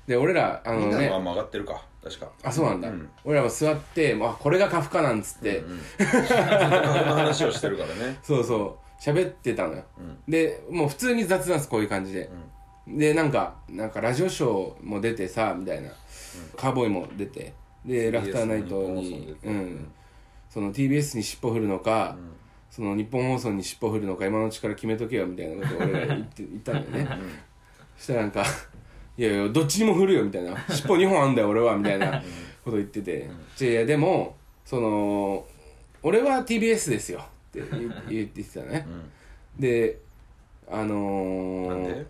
で俺らあのね。みんなのまんま上がってるか。確か。あそうなんだ、うん。俺らも座ってあこれがカフカなんつって、ずっと過去の話をしてるからね。そうそう。喋ってたのよ、でもう普通に雑なんですこういう感じで、でなんかなんかラジオショーも出てさみたいな、カーボーイも出て。でラフターナイト TBS の日本放送に出て。うん。その TBS に尻尾振るのか、その日本放送に尻尾振るのか今のうちから決めとけよみたいなことを俺が言って言ったんだよね、そしたらなんか「いやいやどっちにも振るよ」みたいな「尻尾2本あんだよ俺は」みたいなこと言ってて「いやいやでもその俺は TBS ですよ」って言 言ってたね、であのー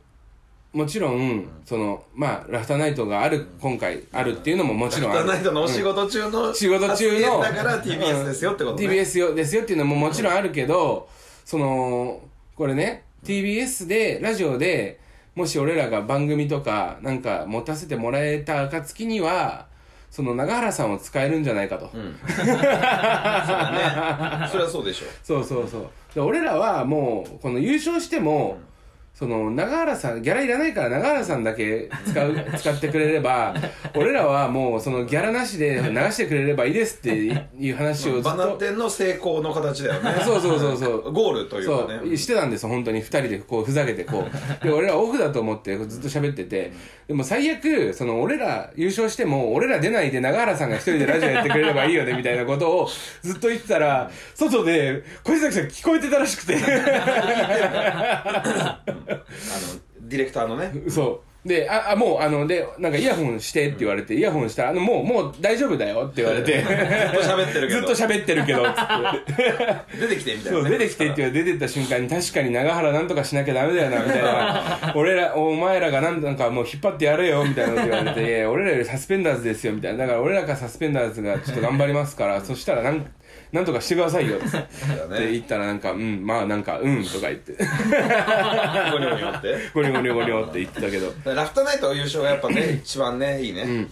もちろん、そのまあラフターナイトがある、今回あるっていうのももちろんある。ラフターナイトのお仕事中の仕事中のだから TBS ですよってことね。TBS よですよっていうのももちろんあるけど、そのこれね TBS でラジオでもし俺らが番組とかなんか持たせてもらえた暁にはその永原さんを使えるんじゃないかと、うん。そうだね。それはそうでしょそうそうそう。で俺らはもうこの優勝しても、その永原さんギャラいらないから永原さんだけ使う 使ってくれれば俺らはもうそのギャラなしで流してくれればいいですっていう話をずっバナとテンの成功の形だよね。そうそうそうそうゴールというそかね。う。してたんです本当に2人でこうふざけてこう。で俺らオフだと思ってずっと喋ってて。でも最悪その俺ら優勝しても俺ら出ないで永原さんが一人でラジオやってくれればいいよねみたいなことをずっと言ってたら外で小崎さん聞こえてたらしくて あのディレクターのね。そう。でああもうあのでなんかイヤホンしてって言われてイヤホンしたらあのもうもう大丈夫だよって言われて。ずっと喋ってるけど。ずっと喋ってるけど。つって出てきてみたいそう出てきてって言われて出てった瞬間に確かに長原なんとかしなきゃダメだよなみたいな。俺らお前らがなんなんかもう引っ張ってやれよみたいなこと言われていや俺らよりサスペンダーズですよみたいな。だから俺らがサスペンダーズがちょっと頑張りますからそしたらなんなんとかしてくださいよ。って言ったらなんかうんまあなんかうんとか言って。ゴニョゴニョって。ゴニョゴニョゴニョって言ってたけど。ラフターナイト優勝がやっぱね一番ねいいね。うん。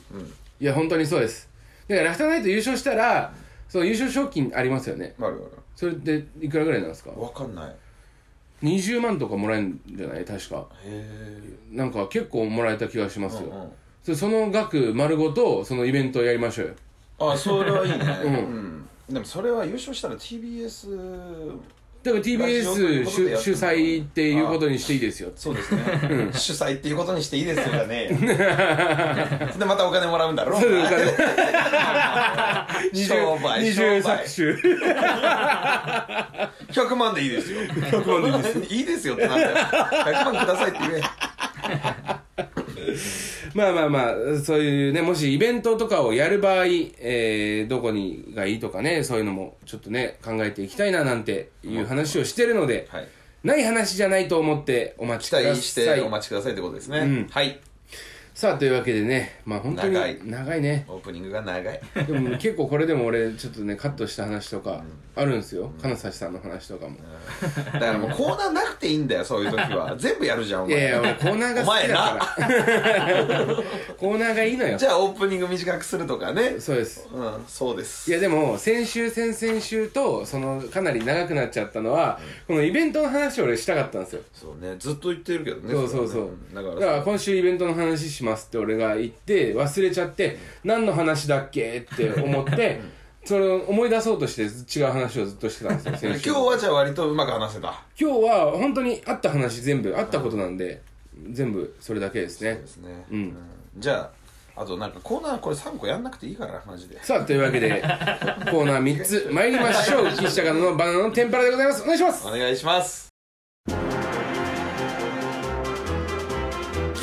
いや本当にそうです。だからラフターナイト優勝したらその優勝賞金ありますよね。あるあそれっていくらぐらいなんですか？るわかんない。20万とかもらえるんじゃない？確か。へなんか結構もらえた気がしますよ、うんうん。そその額丸ごとそのイベントをやりましょうよ。えあそれはいいね。うん。うんでもそれは優勝したら TBS だから TBS 主主催っていうことにしていいですよそうですね。主催っていうことにしていいですよねで またお金もらうんだろそうお金。商売二重搾取。100万でいいですよ。100万でいいですいいですよってなって。100万くださいって言えまあまあまあそういうねもしイベントとかをやる場合、えーどこにがいいとかねそういうのもちょっとね考えていきたいななんていう話をしてるので、はい。ない話じゃないと思ってお待ち期ください。待してお待ちくださいってことですね、うん。はいさあというわけでねまあ本当に長い。長いね。オープニングが長い。でも結構これでも俺ちょっとねカットした話とかあるんですよ、金指さんの話とかも、だからもうコーナーなくていいんだよそういう時は。全部やるじゃんお前。いやいや俺コーナーが好きだから。コーナーがいいのよ。じゃあオープニング短くするとかね。そうです。うんそうです。いやでも先週先々週とそのかなり長くなっちゃったのは、このイベントの話を俺したかったんですよ。そうねずっと言ってるけどねそうそうそう。れはね。だからだから今週イベントの話しますって俺が言って忘れちゃって何の話だっけ？って思って それを思い出そうとして違う話をずっとしてたんですよ 先週。今日はじゃあ割とうまく話せた。今日は本当にあった話全部あったことなんで全部それだけですね。そうですね。うん。じゃああとなんかコーナーこれ3個やんなくていいからマジで。さあというわけで コーナー3つ参りましょう。岸高野のバナナの天ぷらでございます。お願いします。お願いします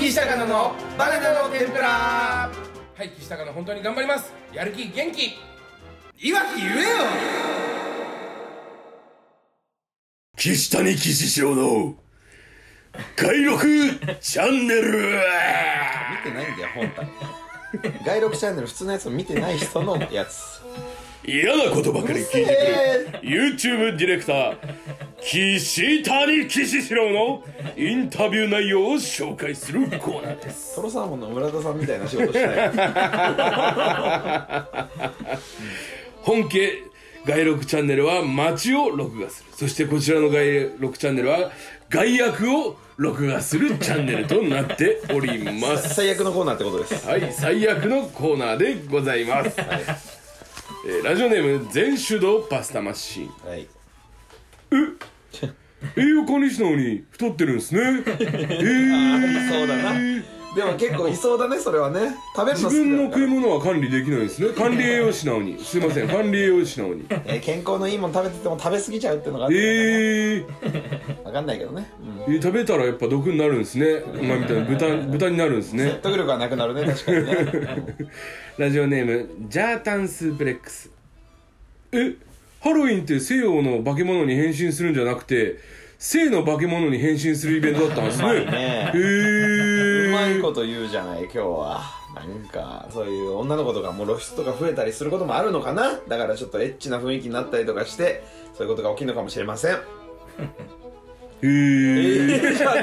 岸高野のバナナの天ぷら。はい岸高野本当に頑張ります。やる気元気。いわき言えよ。岸谷岸城の外録チャンネル。見てないんだよ本体外録チャンネル普通のやつを見てない人のやつ嫌なことばかり聞いてくるえ YouTube ディレクター岸谷岸城のインタビュー内容を紹介するコーナーです。トロサーモンの村田さんみたいな仕事してない本家外録チャンネルは街を録画する。そしてこちらの外録チャンネルは外役を録画するチャンネルとなっております。最悪のコーナーってことです。はい最悪のコーナーでございます、えーラジオネーム全手動パスタマシン。はい。栄養管理士なのに太ってるんですね。えー、そうだなでも結構いそうだねそれはね。食べるの好自分の食い物は管理できないんですね。管理栄養士なのに。すいません。管理栄養士なのに。えー健康のいいもの食べてても食べ過ぎちゃうっていうのがあって。えー、分かんないけどね、えー食べたらやっぱ毒になるんですね。お前みたいな豚豚になるんですね。説得力がなくなるね確かにね。ラジオネームジャータンスープレックス。え？ハロウィンって西洋の化け物に変身するんじゃなくて性の化け物に変身するイベントだったんですね。ね。へえうまいこと言うじゃない今日は。なんかそういう女の子とかも露出とか増えたりすることもあるのかな。だからちょっとエッチな雰囲気になったりとかしてそういうことが起きるのかもしれません。へええじゃね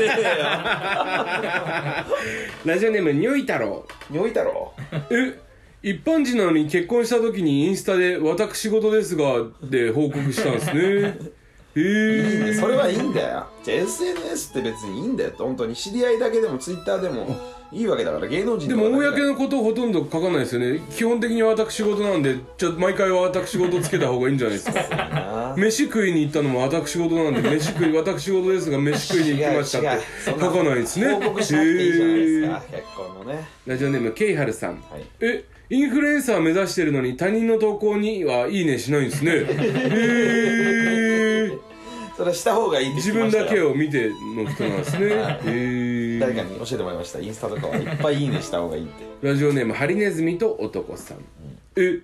えラジオネームにょい太郎よにょい太郎え一般人なのに結婚した時にインスタで「私事ですが」で報告したんですねへえいいねそれはいいんだよ。じゃあ SNS って別にいいんだよって本当に知り合いだけでも Twitter でもいいわけだから芸能人でもとかだけだ公のことほとんど書かないですよね基本的に私事なんでちょ毎回私事つけた方がいいんじゃないですか。な。飯食いに行ったのも私事なんで飯食い私事ですが飯食いに行きましたって書かないですね。報告しなくていいじゃないですへか結婚のね。ーラジオネームケイハルさん。はい。えインフルエンサー目指してるのに他人の投稿にはいいねしないんですね。へ ーそれはした方がいいって自分だけを見ての人なんですね。へー。誰かに教えてもらいましたインスタとかはいっぱいいいねした方がいいってラジオネームハリネズミと男さん、え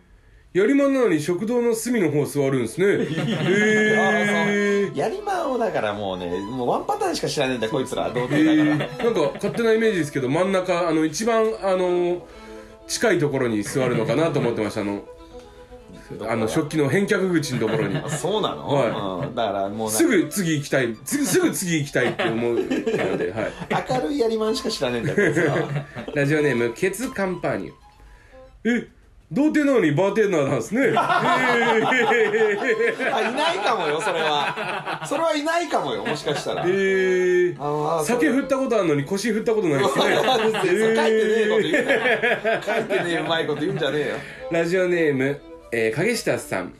やりまんなのに食堂の隅の方座るんですね。へえやりまんをだからもうねもうワンパターンしか知らねえんだよこいつら。童貞だから。なんか勝手なイメージですけど真ん中あの一番あの近いところに座るのかなと思ってました。あのあの食器の返却口のところに。あ そうなの、はうん、だからもうすぐ次行きたい。すすぐ次行きたいって思うので、はい、明るいやりまんしか知らねえんだよこいつらはラジオネームケツカンパーニュ。え童貞なのにバーテンダーなんですね。え あいないかもよそれは。それはいないかもよもしかしたら、ー、えーああ酒振ったことあるのに腰振ったことないですね。書いてねえこと言うなよ。書いてねえうまいこと言うんじゃねえよ。ラジオネーム、えー、影下さん。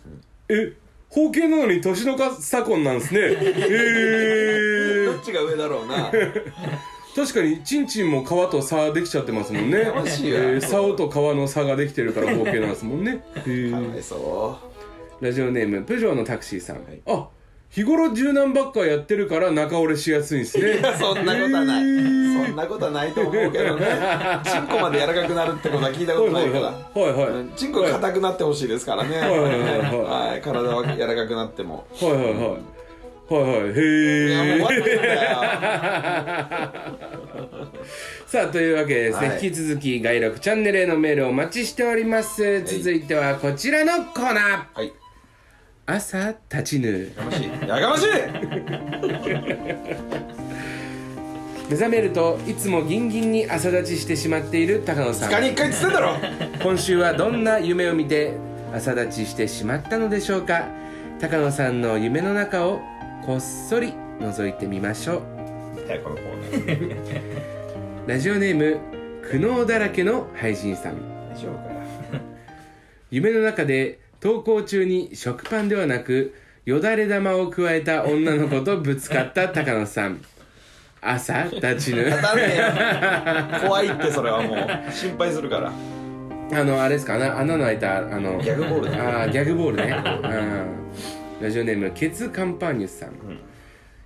え包茎なのに年の差婚なんですね。えー、どっちが上だろうな。確かにチンチンも皮と差できちゃってますもんね。えー、竿と皮の差ができてるから包茎なんですもんね、えかわーいそラジオネームプジョーのタクシーさん、い。あ日頃柔軟ばっかやってるから中折れしやすいんですね。う そんなことはない、えー。そんなことはないと思うけどね。チンコまで柔らかくなるってことは聞いたことないからはいはいはいうんチンコが硬くなってほしいですからね、いはいはいはい。はい。体は柔らかくなっても。はいはいはいはい。はいへいやもう終わってんえさあというわけでですね、はい。引き続き外録チャンネルへのメールをお待ちしております。続いてはこちらのコーナー。はい朝立ちぬ。やかましい。やかましい。目覚めるといつもギンギンに朝立ちしてしまっている高野さん。二日に一回っつってんだろ。今週はどんな夢を見て朝立ちしてしまったのでしょうか。高野さんの夢の中をこっそり覗いてみましょう。はいこのコーナー。ラジオネーム苦悩だらけの配信さん。大丈夫か。よ夢の中で登校中に食パンではなくよだれ玉を加えた女の子とぶつかった高野さん。朝立ちぬ。怖いってそれはもう。心配するから。あのあれですか？穴穴の開いたあのギャグボールね。あーギャグボールね。うん。ラジオネームケツカンパーニュスさん、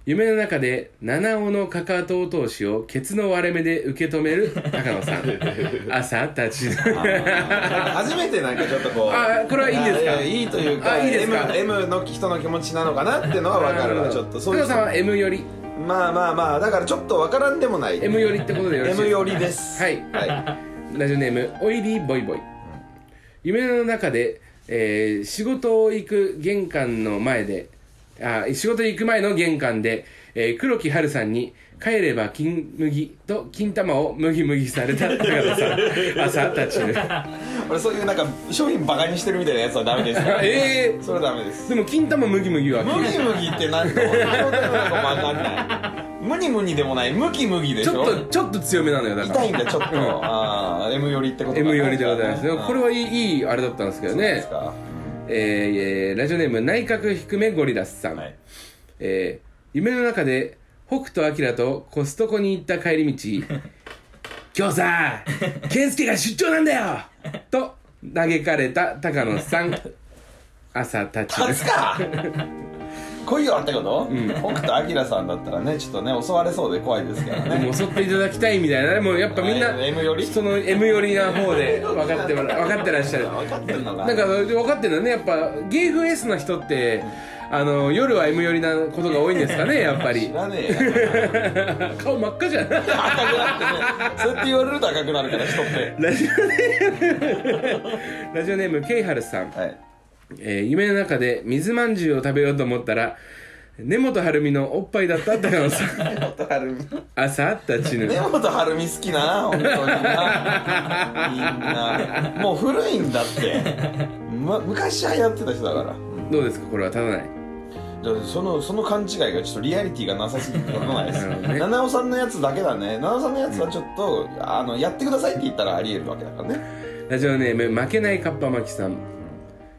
夢の中で七尾のかかと通しをケツの割れ目で受け止める高野さん。朝立ち。ぬ初めてなんかちょっとこう。あこれはいいですか？いいというかあいいですか？M, M の人の気持ちなのかなってのは分かるわちょっとそういう高野さんは M より？まあまあまあだからちょっと分からんでもない。M よりってことでよろしい M ですか？寄りです。はい。はラジオネームオイリーボイボイ、夢の中で、えー仕事を行く玄関の前であ仕事行く前の玄関で、えー黒木華さんに帰れば金麦と金玉を麦麦された高野さん 朝立ち俺そういうなんか商品バカにしてるみたいなやつはダメです。えそれはダメです。ー、でも金玉麦麦はムギムギって何どんな状態なのかも分かんない。ムニムニでもない。ムキムギでしょ？ちょっとちょっと強めなのよだから。痛いんだちょっと、うん。ああ M 寄りってことか。M 寄りでございます。ねうん。これはいいいいあれだったんですけどねえーえーラジオネーム内閣低めゴリラスさん、はい。えー夢の中で北斗晶とコストコに行った帰り道今日さ健介が出張なんだよと嘆かれた高野さん。朝立ち初か？来いよってこと、北斗晶さんだったらねちょっとね襲われそうで怖いですからね。でも襲っていただきたいみたいなねもうやっぱみんなはい M 寄り？その M 寄りな方で分かって分かってらっしゃる。分かってんのか。なんか分かってるのねやっぱゲーフ S の人ってあの夜は M 寄りなことが多いんですかねやっぱり。知らねえよ。顔真っ赤じゃん。赤くなってね。そうやって言われると赤くなるから人って。ラジオネーム。ラジオネームケイハルさん、はいえー夢の中で水まんじゅうを食べようと思ったら根本晴美のおっぱいだった高野さん根本晴美。朝立ちぬ。根本晴美好きな本当にな。みんな。もう古いんだって、ま、昔流行ってた人だから。どうですか？これは立たない？だからそのその勘違いがちょっとリアリティがなさすぎてわからないです。な七尾さんのやつだけだね。七尾さんのやつはちょっと、あのやってくださいって言ったらありえるわけだからね。ラジオネーム負けないかっぱ巻さん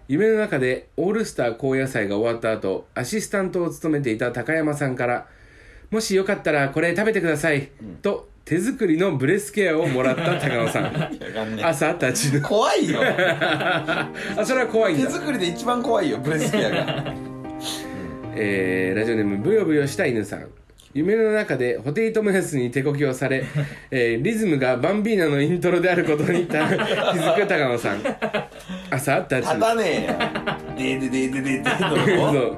夢の中でオールスター高野菜が終わった後アシスタントを務めていた高山さんから「もしよかったらこれ食べてください」と手作りのブレスケアをもらった高野さん。朝立ちぬ怖いよ。あそれは怖い手作りで一番怖いよブレスケアが。えーラジオネームブヨブヨした犬さん夢の中でホテイトムヤスに手こきをされ、えーリズムがバンビーナのイントロであることにた 気づく高野さん。朝？立ち立たねえよ。でーででででででそのう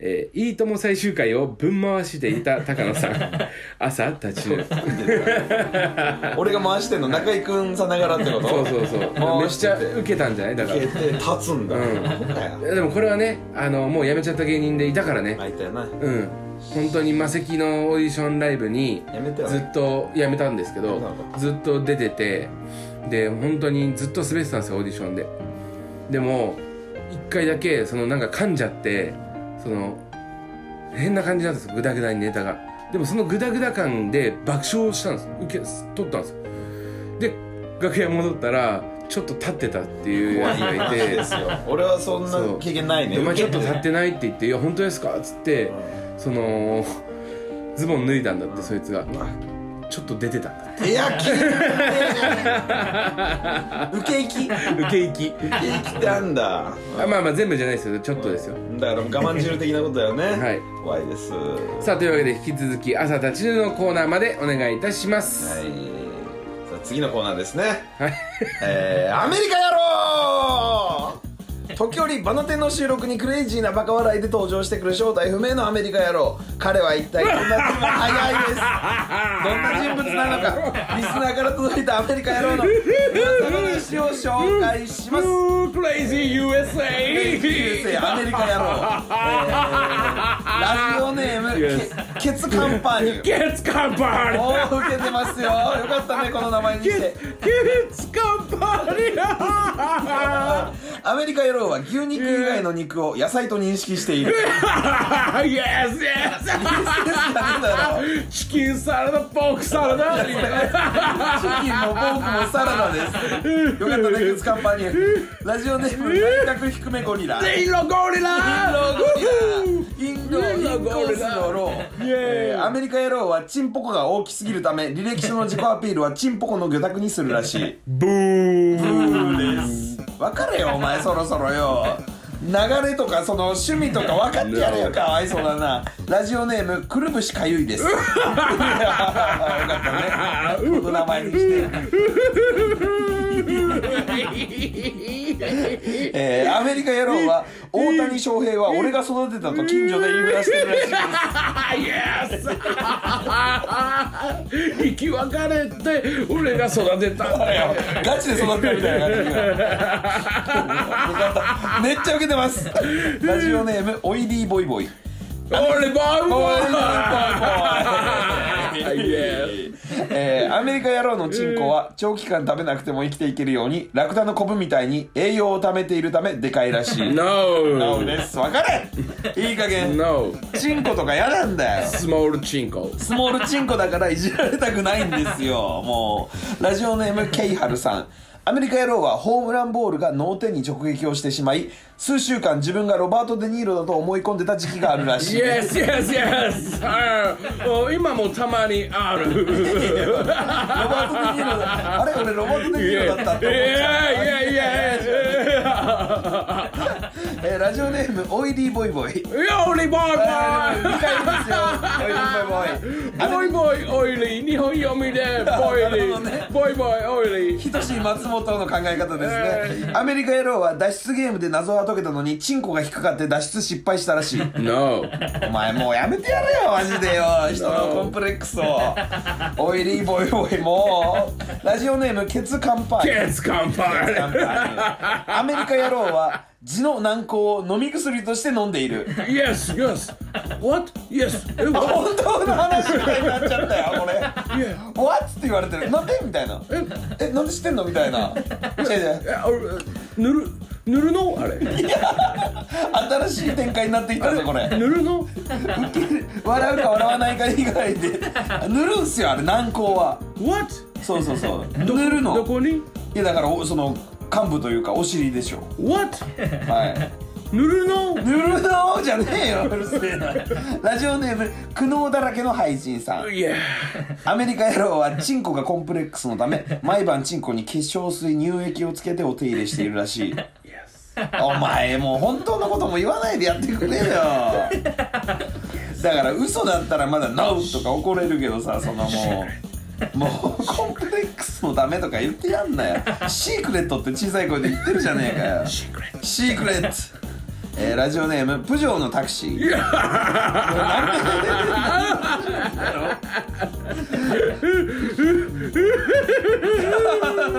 えーいいとも最終回をぶん回していた高野さん。朝立ちぬ俺が回してんの中居君さながらってこと？そうそうそう。めっちゃててウケたんじゃない？だから。消えて立つんだ、うん。でもこれはねあのもう辞めちゃった芸人でいたからね。あいたよな。うん。本当に魔石のオーディションライブにずっと辞めたんですけどずっと出ててで本当にずっと滑ってたんですよオーディションで。でも一回だけそのなんか噛んじゃってその変な感じなんですよグダグダにネタが。でもそのグダグダ感で爆笑したんです受け取ったんですよ。で楽屋戻ったらちょっと立ってたっていうやつがい話て俺はそんな経験ないね。でお前ちょっと立ってないって言って「いや本当ですか?」っつってそのズボン脱いだんだってそいつがちょっと出てたんだって。いやき受け行き。受受け行き。け行きってあんだ。あまあまあ全部じゃないですよ。ちょっとですよ。だから我慢汁的なことだよね。はい。怖いです。はさあというわけで引き続き朝立ちぬのコーナーまでお願いいたします。い。さあ次のコーナーですね。はい。えー、アメリカ野郎時折バナテンの収録にクレイジーなバカ笑いで登場してくる正体不明のアメリカ野郎。彼は一体どんな人早いです。どんな人物なのか。リスナーから届いたアメリカ野郎の噂話を紹介します。クレイジー USA USA アメリカ野郎、えーラジオネーム Yes ケケツカンパニュゲッツカンパニーおお受けてますよ。よかったねこの名前にして。ゲッツカンパニーアメリカ野郎は牛肉以外の肉を野菜と認識している。Yes, yes! チキンサラダ、ポークサラダチキンもポークもサラダです。よかったねケツカンパニュラジオネーム内角低めゴリラ。インロゴリラ。インドインコースのロー、えーアメリカ野郎はチンポコが大きすぎるため履歴書の自己アピールはチンポコの魚拓にするらしい。ブーブーです。分かれよお前そろそろよ。流れとかその趣味とか分かってやれよかわいそうだな。ラジオネームくるぶしかゆいです。よかったね。この名前にしてえーアメリカ野郎は大谷翔平は俺が育てたと近所で言いふらしてるらしいですイエス生き別れて俺が育てたん。だよガチで育てたみたいなめっちゃウケてます。ラジオネームオイリーボイボイ。俺バイ。バイイイ。エえーアメリカ野郎のチンコは長期間食べなくても生きていけるようにラクダのコブみたいに栄養を貯めているためでかいらしい。No そうです。分かれいい加減。No チンコとか嫌なんだよ。スモールチンコ。スモールチンコだからいじられたくないんですよ。もうラジオネームケイハルさん。アメリカ野郎はホームランボールが脳天に直撃をしてしまい数週間自分がロバート・デ・ニーロだと思い込んでた時期があるらしい。Yes, yes, yes! あー今もたまにある。ロバート・デ・ニーロだ。あれ俺ロバート・デ・ニーロだったって思っちゃう。いやいやいやえーラジオネームオイリーボイボイいやオイリーボイボ2回ですよオイリーボイボイイボイボイオイリー日本読みでボイリなるほどね。ーボイボイオイリー。ひとし松本の考え方ですね。アメリカ野郎は脱出ゲームで謎は解けたのにチンコが引っかかって脱出失敗したらしい。No. お前もうやめてやれよマジでよ。人のコンプレックスを。オイリーボイボイもう。ラジオネームケツカンパイ Kids 乾杯。アメリカ野郎は痔の軟膏を飲み薬として飲んでいる。Yes, yes. What? Yes. え本?当の話みたいになっちゃったよこれ。Yeah. What? って言われてる。なんでみたいな。え？なんで知ってんのみたいな。違う違うえあ俺塗る塗るのあれ。新しい展開になってきたぞこれ。塗るの笑うか笑わないか以外で。塗るんすよあれ軟膏は。What? そうそうそう。ど塗るの。どこに？いやだからおその幹部というかお尻でしょ。What? はい。塗るの？塗るの？じゃねえようるせえな。ラジオネーム苦悩だらけの俳人さん。アメリカ野郎はチンコがコンプレックスのため毎晩チンコに化粧水乳液をつけてお手入れしているらしい。Yes お前もう本当のことも言わないでやってくれよ。だから嘘だったらまだ「NO!」とか怒れるけどさそのもうもうコンプレックスのためとか言ってやんなよ。シークレットって小さい声で言ってるじゃねえかよ。シークレット。シークレット。えーラジオネームプジョーのタクシー。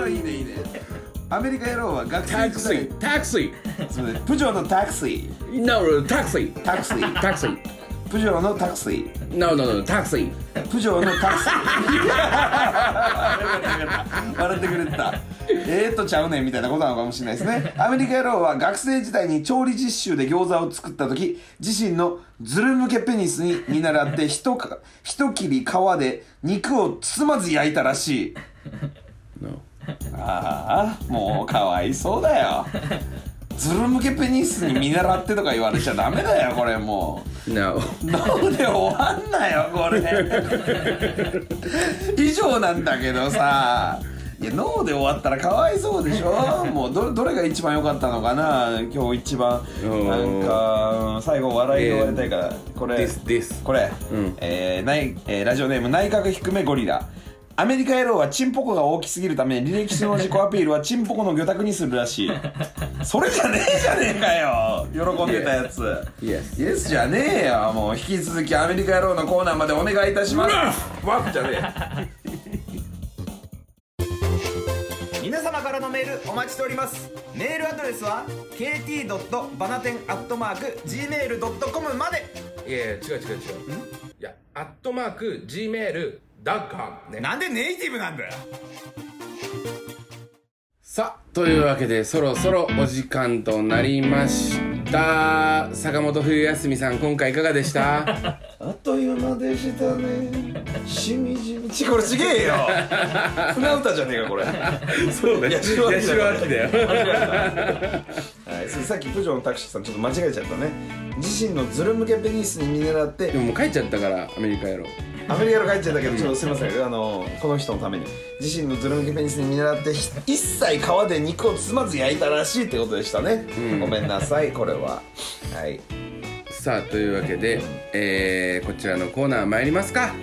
いいねいいね。アメリカ野郎は学生時代。Taxi Taxi すいませんプジョーのタクシー。No Taxi タクシー。Taxi プジョーのタクシー。No no no Taxi. プジョーのタクシー。笑ってくれてた。えーっとちゃうねんみたいなことなのかもしれないですね。アメリカ野郎は学生時代に調理実習で餃子を作った時自身のズル向けペニスに見習って一か 一切り皮で肉を包まず焼いたらしい。No. ああもうかわいそうだよズル向けペニスに見習ってとか言われちゃダメだよこれもう。なお脳で終わんなよこれ。以上なんだけどさ。いや脳で終わったらかわいそうでしょ？もうどどれが一番良かったのかな？今日一番。うん。なんか最後笑いで終わりたいからこれ。ですです。これ、うん。えーないえーラジオネーム内閣低めゴリラアメリカ野郎はチンポコが大きすぎるため履歴書の自己アピールはチンポコの魚拓にするらしい。それじゃねえじゃねえかよ。喜んでたやつ。イエスイエスじゃねえよ。もう引き続きアメリカ野郎のコーナーまでお願いいたします。ワッじゃねえ。皆様からのメールお待ちしております。メールアドレスは kt. バナテン .gmail.com まで。いやいや違う違う違う。いやアットマーク Gmail ダッカムね。なんでネイティブなんだよ。さあというわけでそろそろお時間となりました。坂本冬休みさん今回いかがでした？あっという間でしたね。しみじみ。ちこれちげえよ。船歌じゃねえかこれ。そうだ八代亜紀だ八代亜紀だよ。はい、それさっきプジョーのタクシーさんちょっと間違えちゃったね。自身のズル向けペニスに見習って。でももう帰っちゃったからアメリカやろアメリカの帰っちゃったけどちょっとすいません。あのこの人のために。自身のズル向けペニスに見習ってひ一切皮で肉を包まず焼いたらしいってことでしたね、うん。ごめんなさいこれは。はい。さあというわけで、えーこちらのコーナー参りますか。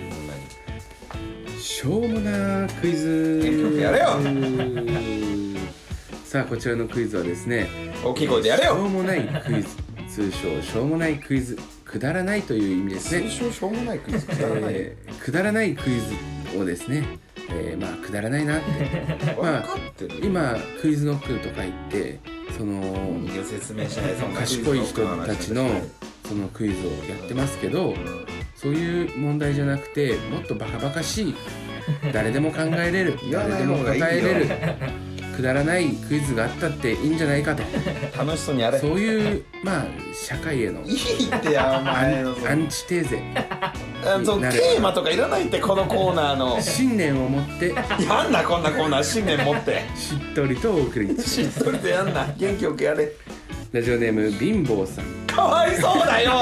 しょうもなクイズ。元気よくやれよ。さあこちらのクイズはですね大きい声でやれしょうよもないクイズ。通称しょうもないクイズくだらないという意味ですね。通称しょうもないクイズ。くだらない、えーくだらないクイズをですね、えーまあくだらないなって。まあ分かってる今クイズノックとか言ってその説明しない。そんなクイズ賢い人たちのそのクイズをやってますけどそういう問題じゃなくてもっとバカバカしい誰でも考えれる 言わない誰でも方がいいよ。答えれるくだらないクイズがあったっていいんじゃないかと。楽しそうにやれ。そういうまあ社会への いいってやおア前の。アンチテーゼあのなるテーマとかいらないってこのコーナーの。信念を持って。やんなこんなコーナー信念持って。しっとりとお送りしっとりとやんな。元気よくやれ。ラジオネーム貧乏さん。かわいそうだよも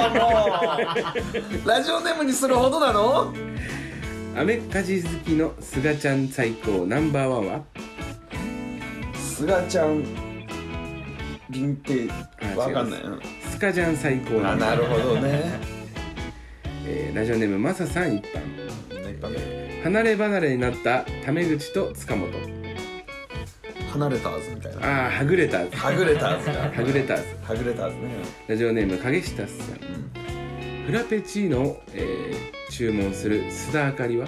う。ラジオネームにするほどなの？アメカジ好きのすがちゃん最高。ナンバーワンは？すがちゃん限定あわかんない。違スカジャン最高ナあなるほどね。えーラジオネームマサさん一般。離れ離れになったタメ口と塚本。離れたーズみたいな。ああはぐれたははぐれたーズがぐれたはぐれたーズね。ラジオネーム影下さん。フラペチーノを、えー注文する須田あかりは？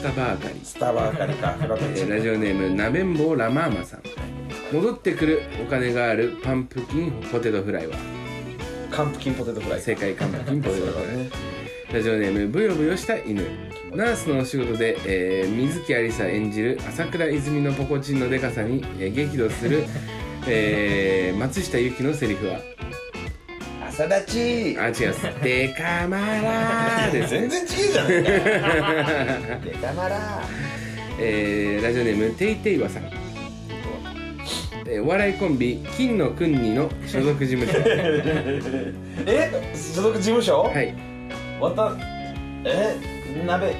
スタバあかり、スタバーカリか。フラペチえーラジオネームなべんぼうラマーマさん。戻ってくるお金があるパンプキンポテトフライは。カンプキンポテトフライ。正解パンプキンポテトフライ。ね。ラジオネームブヨブヨした犬。ナースのお仕事で、えー水木有沙演じる朝倉泉のポコチンのデカさに、えー激怒する、えー松下由紀のセリフは朝立ち。あ違います「デカマラー」です、全然違えじゃない。か デカマラえーラジオネームテイテイワさん、えーお笑いコンビ金のくんにの所属事務所。え所属事務所？はい。わたえ鍋。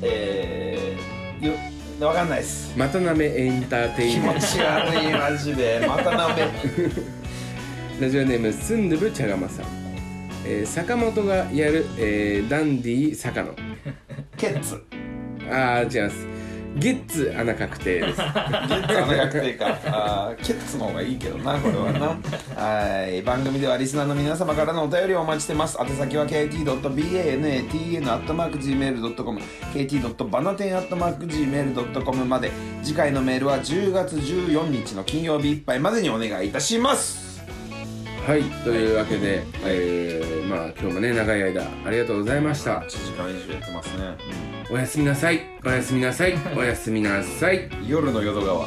えー、よわかんないっす。またなめエンターテイ気ンメント。持ち悪いマジで。また鍋ラジオネームスンドゥブチャガマさん、えー坂本がやる、えーダンディ坂野。ケッツ。あー違います。ゲッツ穴確定です。ゲッツ穴確定か。あーケッツの方がいいけどなこれはな。はい。番組ではリスナーの皆様からのお便りをお待ちしてます。宛先は kt.banatn.gmail.com kt.banaten.gmail.com まで。次回のメールは10月14日の金曜日いっぱいまでにお願いいたしますはいというわけで、えーまあ今日もね長い間ありがとうございました。1時間以上やってますね、おやすみなさい。おやすみなさい。おやすみなさい。夜の淀川